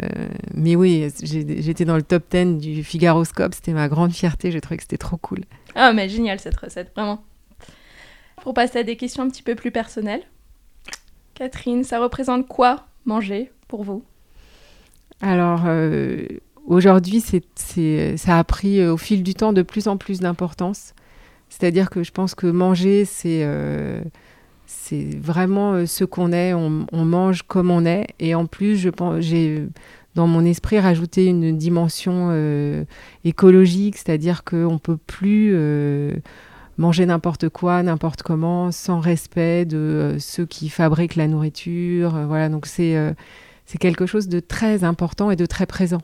mais oui, j'étais dans le top 10 du Figaroscope, c'était ma grande fierté, j'ai trouvé que c'était trop cool. Ah, mais génial cette recette, vraiment. Pour passer à des questions un petit peu plus personnelles, Catherine, ça représente quoi manger pour vous? Alors euh, aujourd'hui, ça a pris euh, au fil du temps de plus en plus d'importance. C'est-à-dire que je pense que manger, c'est, euh, c'est vraiment euh, ce qu'on est. On, mange comme on est. Et en plus, j'ai dans mon esprit rajouté une dimension euh, écologique, c'est-à-dire qu'on ne peut plus euh, manger n'importe quoi, n'importe comment, sans respect de ceux qui fabriquent la nourriture. Voilà, donc c'est c'est quelque chose de très important et de très présent.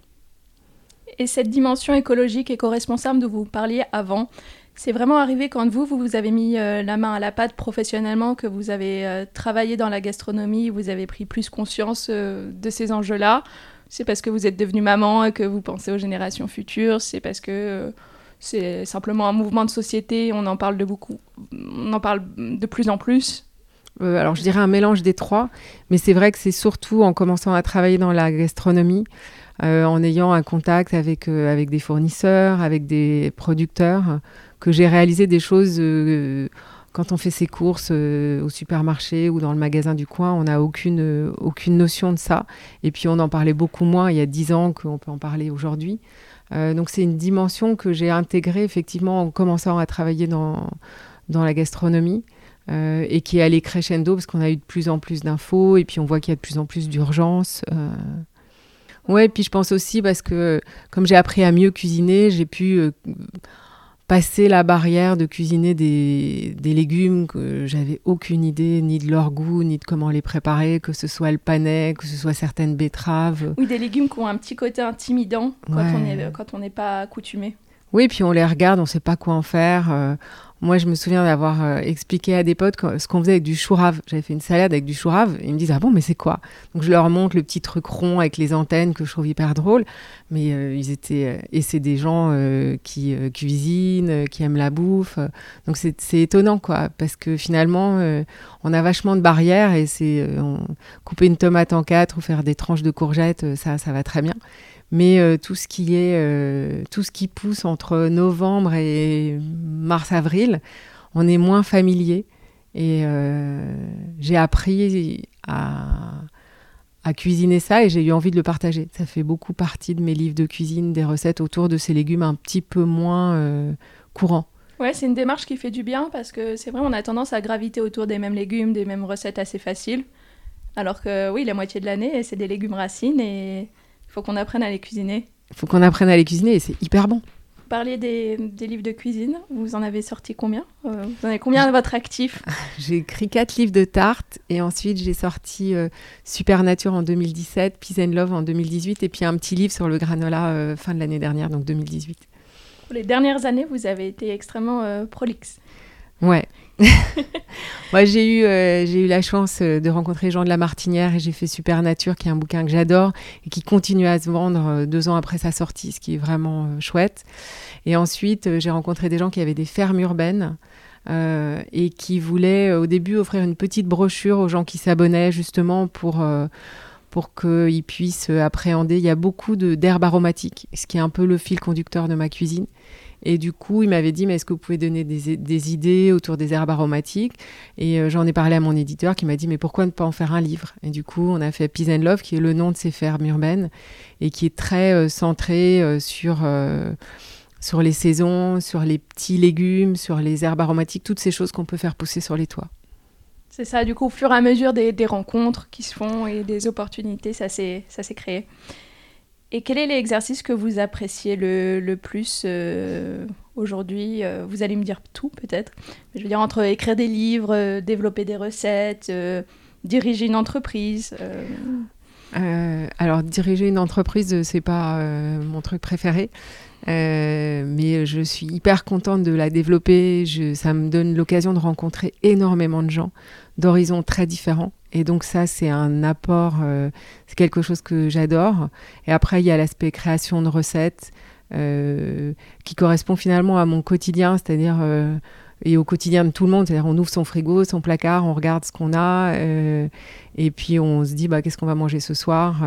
Et cette dimension écologique, éco-responsable dont vous parliez avant, c'est vraiment arrivé quand vous, vous, vous avez mis euh, la main à la pâte professionnellement, que vous avez euh, travaillé dans la gastronomie, vous avez pris plus conscience euh, de ces enjeux-là, c'est parce que vous êtes devenue maman et que vous pensez aux générations futures, c'est parce que c'est simplement un mouvement de société, on en parle de beaucoup, on en parle de plus en plus. Alors je dirais un mélange des trois, mais c'est vrai que c'est surtout en commençant à travailler dans la gastronomie, en ayant un contact avec, euh, avec des fournisseurs, avec des producteurs, que j'ai réalisé des choses quand on fait ses courses au supermarché ou dans le magasin du coin, on n'a aucune, aucune notion de ça. Et puis on en parlait beaucoup moins il y a dix ans qu'on peut en parler aujourd'hui. donc c'est une dimension que j'ai intégrée effectivement en commençant à travailler dans, dans la gastronomie. Euh, et qui est allé crescendo parce qu'on a eu de plus en plus d'infos et puis on voit qu'il y a de plus en plus d'urgence. Euh. Ouais, puis je pense aussi parce que comme j'ai appris à mieux cuisiner, j'ai pu euh, passer la barrière de cuisiner des, des légumes que j'avais aucune idée ni de leur goût, ni de comment les préparer, que ce soit le panais, que ce soit certaines betteraves. Oui, des légumes qui ont un petit côté intimidant quand on n'est pas accoutumé. Oui, puis on les regarde, on ne sait pas quoi en faire. Moi, je me souviens d'avoir euh, expliqué à des potes ce qu'on faisait avec du chou rave. J'avais fait une salade avec du chou rave. ils me disent Ah bon, mais c'est quoi? Donc, je leur montre le petit truc rond avec les antennes que je trouve hyper drôle. Mais euh, ils étaient. Euh, et c'est des gens qui cuisinent, qui aiment la bouffe. Donc, c'est étonnant, quoi. Parce que finalement, on a vachement de barrières et c'est. couper une tomate en quatre ou faire des tranches de courgettes, ça, ça va très bien. Mais euh, tout ce qui est euh, tout ce qui pousse entre novembre et mars-avril, on est moins familier. Et euh, j'ai appris à, cuisiner ça et j'ai eu envie de le partager. Ça fait beaucoup partie de mes livres de cuisine, des recettes autour de ces légumes un petit peu moins courants. Ouais, c'est une démarche qui fait du bien parce que c'est vrai, on a tendance à graviter autour des mêmes légumes, des mêmes recettes assez faciles. Alors que oui, la moitié de l'année, c'est des légumes racines et faut qu'on apprenne à les cuisiner. Il faut qu'on apprenne à les cuisiner et c'est hyper bon. Vous parliez des, livres de cuisine. Vous en avez sorti combien? Euh, Vous en avez combien de votre actif? J'ai écrit quatre livres de tartes et ensuite j'ai sorti euh, Super Nature en 2017, Peace and Love en 2018 et puis un petit livre sur le granola euh, fin de l'année dernière, donc 2018. Les dernières années, vous avez été extrêmement prolixe. Ouais. Moi, j'ai eu, euh, eu la chance euh, de rencontrer Jean de la Martinière et j'ai fait Super Nature, qui est un bouquin que j'adore et qui continue à se vendre euh, deux ans après sa sortie, ce qui est vraiment chouette. Et ensuite, j'ai rencontré des gens qui avaient des fermes urbaines. et qui voulaient au début offrir une petite brochure aux gens qui s'abonnaient justement pour, pour qu'ils puissent appréhender. Il y a beaucoup d'herbes aromatiques, ce qui est un peu le fil conducteur de ma cuisine. Et du coup, il m'avait dit, mais est-ce que vous pouvez donner des, idées autour des herbes aromatiques? Et euh, j'en ai parlé à mon éditeur qui m'a dit, mais pourquoi ne pas en faire un livre? Et du coup, on a fait Peace and Love, qui est le nom de ces fermes urbaines, et qui est très euh, centré euh, sur, sur les saisons, sur les petits légumes, sur les herbes aromatiques, toutes ces choses qu'on peut faire pousser sur les toits. C'est ça, du coup, au fur et à mesure des, rencontres qui se font et des opportunités, ça s'est créé. Et quel est l'exercice que vous appréciez le, plus euh, aujourd'hui euh, Vous allez me dire tout peut-être. Je veux dire entre écrire des livres, euh, développer des recettes, diriger une entreprise. alors diriger une entreprise, c'est pas mon truc préféré. mais je suis hyper contente de la développer. ça me donne l'occasion de rencontrer énormément de gens d'horizons très différents. Et donc ça, c'est un apport, euh, c'est quelque chose que j'adore. Et après, il y a l'aspect création de recettes euh, qui correspond finalement à mon quotidien, c'est-à-dire euh, et au quotidien de tout le monde. C'est-à-dire on ouvre son frigo, son placard, on regarde ce qu'on a, et puis on se dit bah, qu'est-ce qu'on va manger ce soir,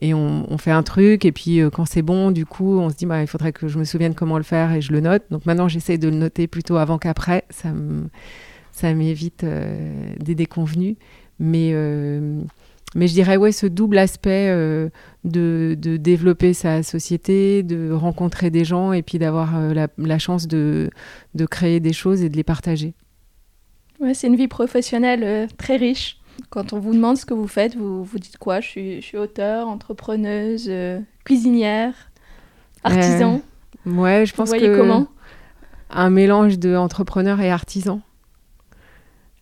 et on, fait un truc, et puis quand c'est bon, du coup, on se dit bah, il faudrait que je me souvienne comment le faire, et je le note. Donc maintenant, j'essaie de le noter plutôt avant qu'après. Ça ça m'évite des déconvenus. Mais, euh, mais je dirais, ouais, ce double aspect euh, de, de, développer sa société, de rencontrer des gens et puis d'avoir euh, la, la, chance de, de, créer des choses et de les partager. Ouais, c'est une vie professionnelle très riche. Quand on vous demande ce que vous faites, vous, vous dites quoi? Je suis, je suis auteur, entrepreneuse, cuisinière, artisan. ouais, je pense voyez que comment? un mélange de entrepreneur et artisan.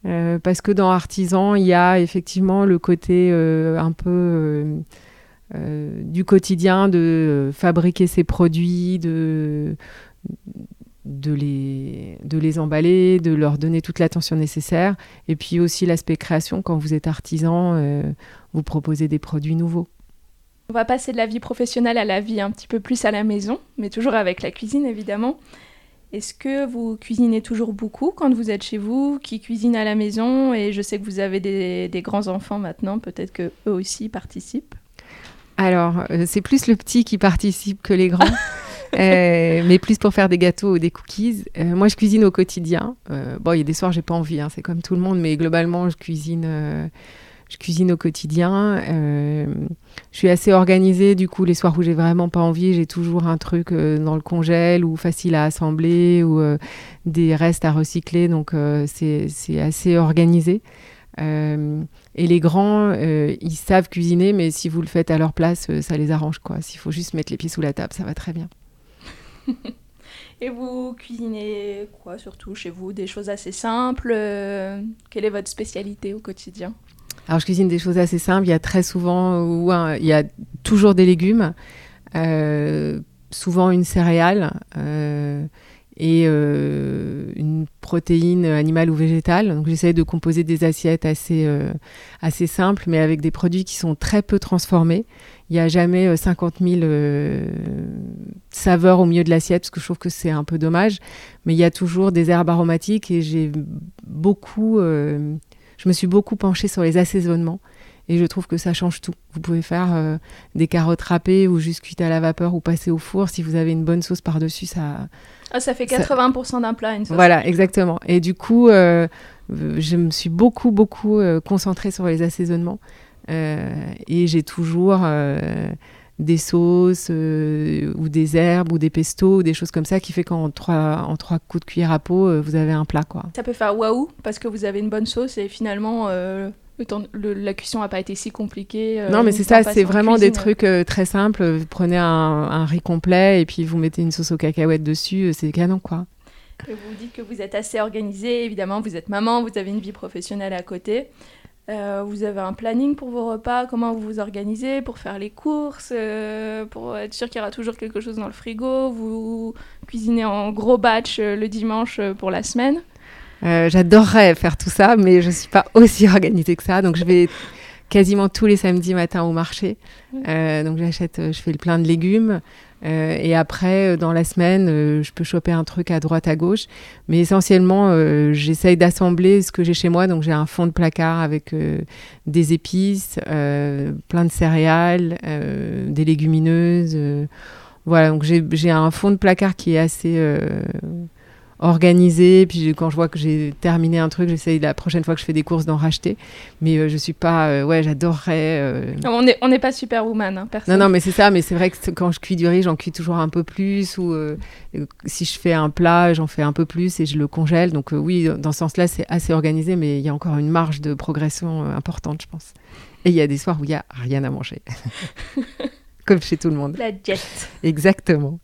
Euh, parce que dans artisan, il y a effectivement le côté euh, un peu euh, du quotidien de fabriquer ses produits, de, les emballer, de leur donner toute l'attention nécessaire. Et puis aussi l'aspect création, quand vous êtes artisan, vous proposez des produits nouveaux. On va passer de la vie professionnelle à la vie un petit peu plus à la maison, mais toujours avec la cuisine évidemment. Est-ce que vous cuisinez toujours beaucoup quand vous êtes chez vous, qui cuisine à la maison Et je sais que vous avez des, grands-enfants maintenant, peut-être que eux aussi participent? Alors, euh, c'est plus le petit qui participe que les grands. Euh, mais plus pour faire des gâteaux ou des cookies. Euh, moi, je cuisine au quotidien. bon, il y a des soirs, j'ai pas envie, hein, c'est comme tout le monde, mais globalement, je cuisine je cuisine au quotidien. Euh, je suis assez organisée, du coup, les soirs où j'ai vraiment pas envie, j'ai toujours un truc euh, dans le congèle ou facile à assembler ou euh, des restes à recycler. Donc, c'est assez organisé. et les grands, ils savent cuisiner, mais si vous le faites à leur place, ça les arrange. quoi. S'il faut juste mettre les pieds sous la table, ça va très bien. Et vous cuisinez quoi surtout chez vous? Des choses assez simples Quelle est votre spécialité au quotidien? Alors, je cuisine des choses assez simples. Il y a très souvent, ou il y a toujours des légumes, euh, souvent une céréale euh, et euh, une protéine animale ou végétale. Donc, j'essaie de composer des assiettes assez, assez simples, mais avec des produits qui sont très peu transformés. Il n'y a jamais 50 000 saveurs au milieu de l'assiette, parce que je trouve que c'est un peu dommage. Mais il y a toujours des herbes aromatiques et j'ai beaucoup je me suis beaucoup penchée sur les assaisonnements et je trouve que ça change tout. Vous pouvez faire euh, des carottes râpées ou juste cuites à la vapeur ou passer au four. Si vous avez une bonne sauce par-dessus, ça. Ah, ça fait 80% d'un plat, une sauce. Voilà, exactement. Et du coup, euh, je me suis beaucoup, beaucoup euh, concentrée sur les assaisonnements. et j'ai toujours des sauces euh, ou des herbes ou des pestos ou des choses comme ça qui fait qu'en trois, en trois coups de cuillère à peau, euh, vous avez un plat. quoi. Ça peut faire waouh parce que vous avez une bonne sauce et finalement euh, le temps, la cuisson n'a pas été si compliquée. non mais c'est ça, c'est vraiment des trucs très simples. Vous prenez un, un, riz complet et puis vous mettez une sauce aux cacahuètes dessus, c'est canon quoi. Et vous dites que vous êtes assez organisé, évidemment vous êtes maman, vous avez une vie professionnelle à côté. Euh, vous avez un planning pour vos repas, comment vous vous organisez pour faire les courses, euh, pour être sûr qu'il y aura toujours quelque chose dans le frigo. Vous cuisinez en gros batch euh, le dimanche pour la semaine. J'adorerais faire tout ça, mais je ne suis pas aussi organisée que ça. Donc je vais quasiment tous les samedis matins au marché. donc j'achète, je fais le plein de légumes. Euh, et après, euh, dans la semaine, euh, je peux choper un truc à droite, à gauche. Mais essentiellement, j'essaye d'assembler ce que j'ai chez moi. Donc, j'ai un fond de placard avec des épices, plein de céréales, des légumineuses. voilà, donc j'ai un fond de placard qui est assez organisé. Puis quand je vois que j'ai terminé un truc, j'essaye la prochaine fois que je fais des courses d'en racheter. Mais euh, je suis pas. Euh, ouais, j'adorerais. Euh, on n'est on pas superwoman, hein, personne. Non, non, mais c'est ça. Mais c'est vrai que quand je cuis du riz, j'en cuis toujours un peu plus. Ou si je fais un plat, j'en fais un peu plus et je le congèle. Donc oui, dans ce sens-là, c'est assez organisé. Mais il y a encore une marge de progression importante, je pense. Et il y a des soirs où il n'y a rien à manger. Comme chez tout le monde. La jet. Exactement.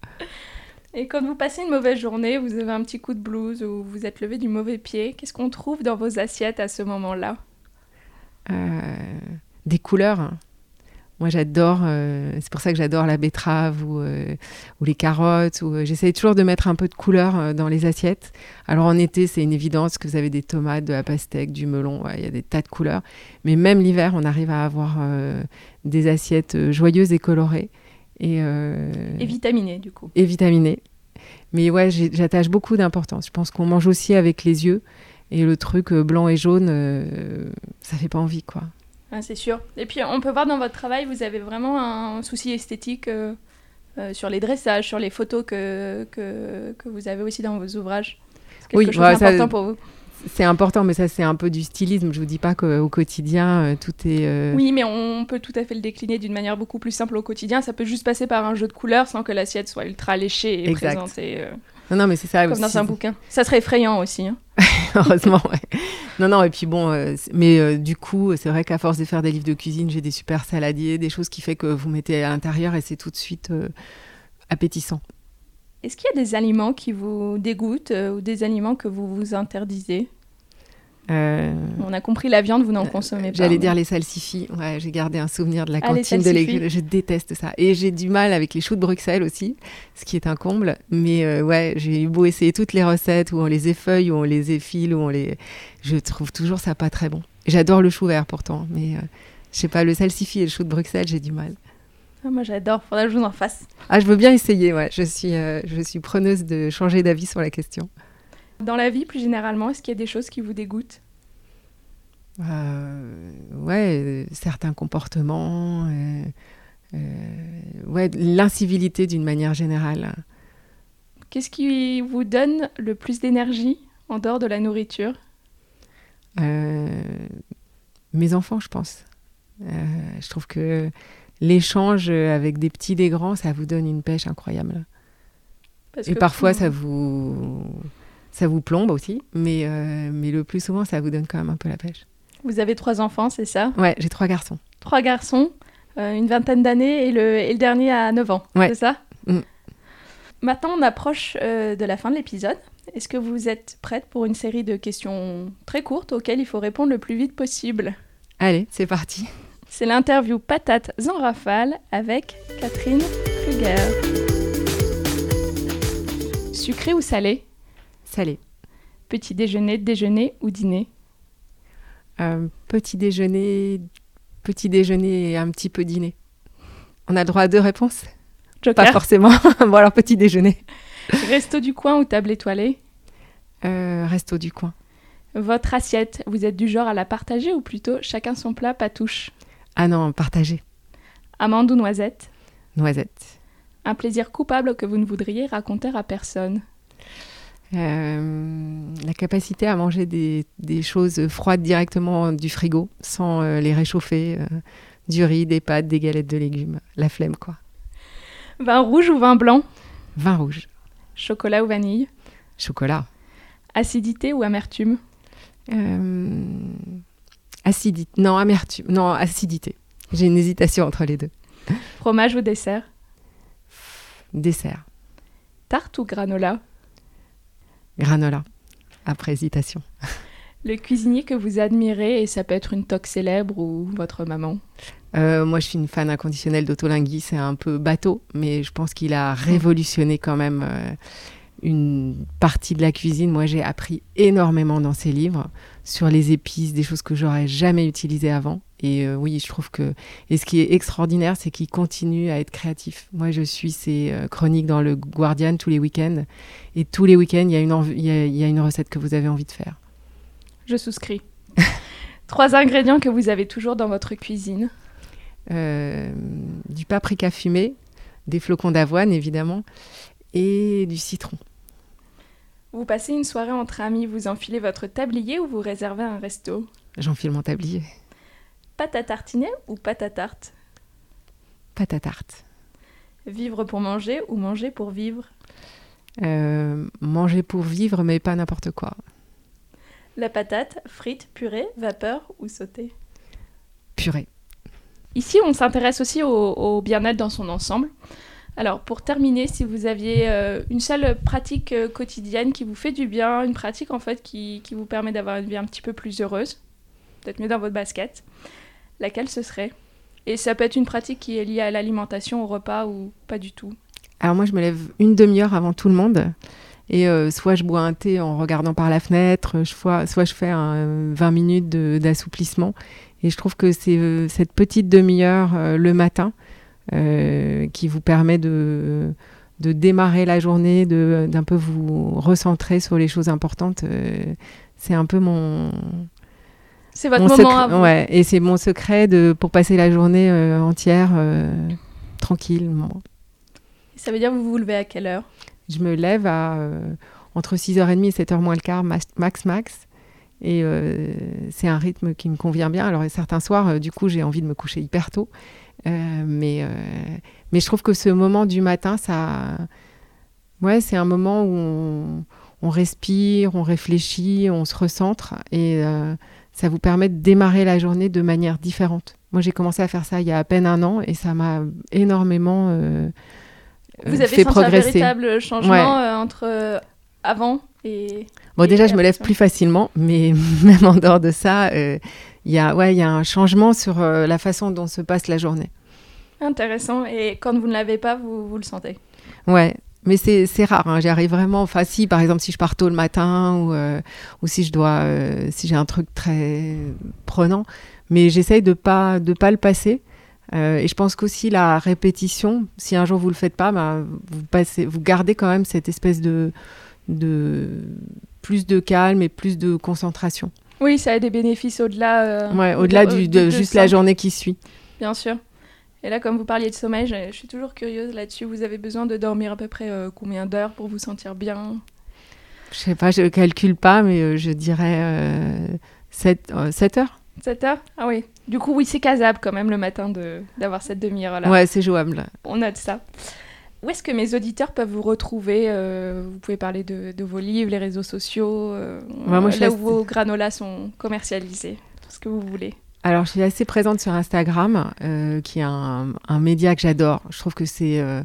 Et quand vous passez une mauvaise journée, vous avez un petit coup de blues ou vous êtes levé du mauvais pied, qu'est-ce qu'on trouve dans vos assiettes à ce moment-là? Euh, Des couleurs. Moi, j'adore, euh, c'est pour ça que j'adore la betterave ou, euh, les carottes. Ou, j'essaye toujours de mettre un peu de couleur dans les assiettes. Alors en été, c'est une évidence que vous avez des tomates, de la pastèque, du melon, il y a des tas de couleurs. Mais même l'hiver, on arrive à avoir des assiettes joyeuses et colorées. Et, euh, et vitaminé, du coup. Et vitaminé. Mais ouais, j'attache beaucoup d'importance. Je pense qu'on mange aussi avec les yeux. Et le truc euh, blanc et jaune, euh, ça fait pas envie, quoi. Ah, c'est sûr. Et puis, on peut voir dans votre travail, vous avez vraiment un souci esthétique sur les dressages, sur les photos que, que, que, vous avez aussi dans vos ouvrages. C'est quelque oui, chose d'important pour vous? C'est important, mais ça, c'est un peu du stylisme. Je vous dis pas qu'au quotidien, euh, tout est. Euh, oui, mais on peut tout à fait le décliner d'une manière beaucoup plus simple au quotidien. Ça peut juste passer par un jeu de couleurs sans que l'assiette soit ultra léchée et présentée. Euh, non, non, mais c'est ça. Comme dans un bouquin. Ça serait effrayant aussi. Hein. Heureusement, ouais. Non, non, et puis bon, mais du coup, c'est vrai qu'à force de faire des livres de cuisine, j'ai des super saladiers, des choses qui fait que vous mettez à l'intérieur et c'est tout de suite appétissant. Est-ce qu'il y a des aliments qui vous dégoûtent euh, ou des aliments que vous vous interdisez euh, On a compris la viande, vous n'en consommez pas. J'allais dire les salsifis. Ouais, j'ai gardé un souvenir de la ah, cantine de légumes. Je déteste ça. Et j'ai du mal avec les choux de Bruxelles aussi, ce qui est un comble. Mais euh, ouais, j'ai beau essayer toutes les recettes où on les effeuille, où on les effile, où on les. Je trouve toujours ça pas très bon. J'adore le chou vert pourtant, mais je sais pas, le salsifi et le chou de Bruxelles, j'ai du mal. Ah, moi j'adore, faudra que je vous en fasse. Ah, je veux bien essayer, ouais. Je suis, euh, je suis preneuse de changer d'avis sur la question. Dans la vie, plus généralement, est-ce qu'il y a des choses qui vous dégoûtent? Euh, Ouais, euh, certains comportements, ouais, l'incivilité d'une manière générale. Qu'est-ce qui vous donne le plus d'énergie en dehors de la nourriture? Mes enfants, je pense. je trouve que l'échange avec des petits, des grands, ça vous donne une pêche incroyable. et parfois, ça vous, ça vous plombe aussi, mais, euh, mais le plus souvent, ça vous donne quand même un peu la pêche. Vous avez trois enfants, c'est ça? Ouais, j'ai trois garçons. Trois garçons, euh, une vingtaine d'années et le, et le dernier à 9 ans, c'est ça? Mm. Maintenant, on approche euh, de la fin de l'épisode. Est-ce que vous êtes prête pour une série de questions très courtes auxquelles il faut répondre le plus vite possible? Allez, c'est parti. C'est l'interview Patate en rafale avec Catherine Kruger. Sucré ou salé? Salé. Petit déjeuner, déjeuner ou dîner? Euh, Petit déjeuner, petit déjeuner et un petit peu dîner. On a le droit à deux réponses? Joker. Pas forcément. bon alors petit déjeuner. Resto du coin ou table étoilée? Euh, Resto du coin. Votre assiette, vous êtes du genre à la partager ou plutôt chacun son plat, pas touche? Ah non, partagez. Amande ou noisette Noisette. Un plaisir coupable que vous ne voudriez raconter à personne euh, La capacité à manger des, choses froides directement du frigo, sans euh, les réchauffer. Euh, du riz, des pâtes, des galettes de légumes. La flemme, quoi. Vin rouge ou vin blanc Vin rouge. Chocolat ou vanille Chocolat. Acidité ou amertume Acidité. Non, amertume. Non, acidité. J'ai une hésitation entre les deux. Fromage ou dessert? Dessert. Tarte ou granola? Granola. Après hésitation. Le cuisinier que vous admirez, et ça peut être une toque célèbre ou votre maman? Euh, Moi, je suis une fan inconditionnelle d'Otolingui. C'est un peu bateau, mais je pense qu'il a révolutionné quand même euh, une partie de la cuisine. Moi, j'ai appris énormément dans ses livres sur les épices, des choses que j'aurais jamais utilisées avant. Et euh, oui, je trouve que. Et ce qui est extraordinaire, c'est qu'il continue à être créatif. Moi, je suis ses euh, chroniques dans le Guardian tous les week-ends. Et tous les week-ends, il y, a y, a, une recette que vous avez envie de faire. Je souscris. Trois ingrédients que vous avez toujours dans votre cuisine euh, Du paprika fumé, des flocons d'avoine, évidemment, et du citron. Vous passez une soirée entre amis, vous enfilez votre tablier ou vous réservez un resto? J'enfile mon tablier. Pâte à tartiner ou pâte à tarte? Pâte à tarte. Vivre pour manger ou manger pour vivre? Euh, Manger pour vivre, mais pas n'importe quoi. La patate, frite, purée, vapeur ou sautée? Purée. Ici, on s'intéresse aussi au bien-être dans son ensemble. Alors, pour terminer, si vous aviez euh, une seule pratique euh, quotidienne qui vous fait du bien, une pratique en fait qui, vous permet d'avoir une vie un petit peu plus heureuse, d'être mieux dans votre basket, laquelle ce serait? Et ça peut être une pratique qui est liée à l'alimentation, au repas ou pas du tout? Alors moi, je me lève une demi-heure avant tout le monde. Et euh, soit je bois un thé en regardant par la fenêtre, soit, je fais un 20 minutes d'assouplissement. Et je trouve que c'est cette petite demi-heure le matin qui vous permet de, de démarrer la journée, d'un peu vous recentrer sur les choses importantes. Euh, c'est un peu mon. C'est votre moment à vous. Ouais, et c'est mon secret de, pour passer la journée euh, entière tranquillement. Ça veut dire que vous vous levez à quelle heure? Je me lève à entre 6h30 et 7h moins le quart, max max. Et c'est un rythme qui me convient bien. Alors certains soirs, du coup, j'ai envie de me coucher hyper tôt. Euh, mais, euh, mais je trouve que ce moment du matin, ça, ouais, c'est un moment où on, respire, on réfléchit, on se recentre et euh, ça vous permet de démarrer la journée de manière différente. Moi, j'ai commencé à faire ça il y a à peine un an et ça m'a énormément vous avez fait senti progresser. un véritable changement entre avant? Et. Bon, déjà, je me lève plus facilement, mais même en dehors de ça, il y a, ouais, y a un changement sur euh, la façon dont se passe la journée. Intéressant. Et quand vous ne l'avez pas, vous, vous le sentez? Ouais. Mais c'est rare, hein. j'y arrive vraiment. Enfin, si par exemple, si je pars tôt le matin ou, euh, ou si je dois, euh, si j'ai un truc très prenant, mais j'essaye de pas de pas le passer Euh, et je pense qu'aussi la répétition, si un jour vous le faites pas, bah, vous, passez, vous gardez quand même cette espèce de, de plus de calme et plus de concentration. Oui, ça a des bénéfices au-delà. Euh, ouais, au-delà de, juste la journée qui suit. Bien sûr. Et là, comme vous parliez de sommeil, je, suis toujours curieuse là-dessus. Vous avez besoin de dormir à peu près euh, combien d'heures pour vous sentir bien? Je sais pas, je calcule pas, mais je dirais 7, 7 heures. 7 heures? Ah oui. Du coup, oui, c'est casable quand même le matin d'avoir cette demi-heure-là. Ouais, c'est jouable. On note ça. Où est-ce que mes auditeurs peuvent vous retrouver euh, Vous pouvez parler de, vos livres, les réseaux sociaux, euh, là où vos granolas sont commercialisés, ce que vous voulez. Alors, je suis assez présente sur Instagram, euh, qui est un, média que j'adore. Je trouve que c'est euh,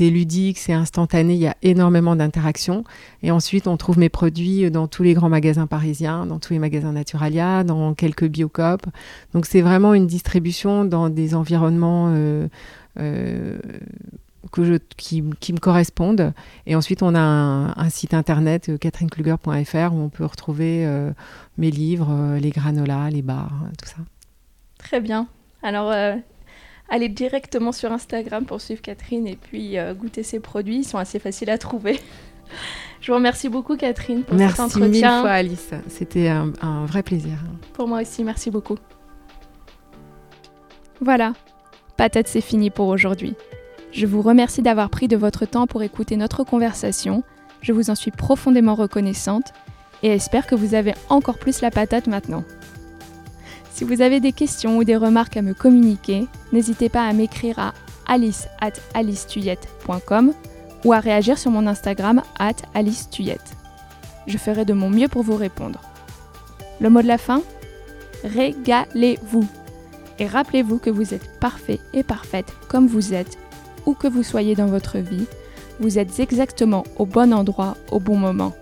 ludique, c'est instantané, il y a énormément d'interactions. Et ensuite, on trouve mes produits dans tous les grands magasins parisiens, dans tous les magasins Naturalia, dans quelques Biocop. Donc, c'est vraiment une distribution dans des environnements euh, que je, qui, qui, me correspondent. Et ensuite, on a un, site internet, catherinekluger.fr, où on peut retrouver mes livres, les granolas, les bars, tout ça. Très bien. Alors, euh, allez directement sur Instagram pour suivre Catherine et puis euh, goûter ses produits. Ils sont assez faciles à trouver. Je vous remercie beaucoup, Catherine, pour merci cet entretien. Merci mille fois, Alice. C'était un, un vrai plaisir. Pour moi aussi, merci beaucoup. Voilà, patate, c'est fini pour aujourd'hui. Je vous remercie d'avoir pris de votre temps pour écouter notre conversation. Je vous en suis profondément reconnaissante et espère que vous avez encore plus la patate maintenant. Si vous avez des questions ou des remarques à me communiquer, n'hésitez pas à m'écrire à alice at alicetuyette.com ou à réagir sur mon Instagram at alicetuyette. Je ferai de mon mieux pour vous répondre. Le mot de la fin? Régalez-vous Et rappelez-vous que vous êtes parfait et parfaite comme vous êtes, où que vous soyez dans votre vie, vous êtes exactement au bon endroit au bon moment.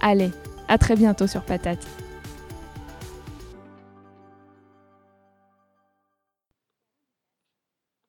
Allez, à très bientôt sur Patate.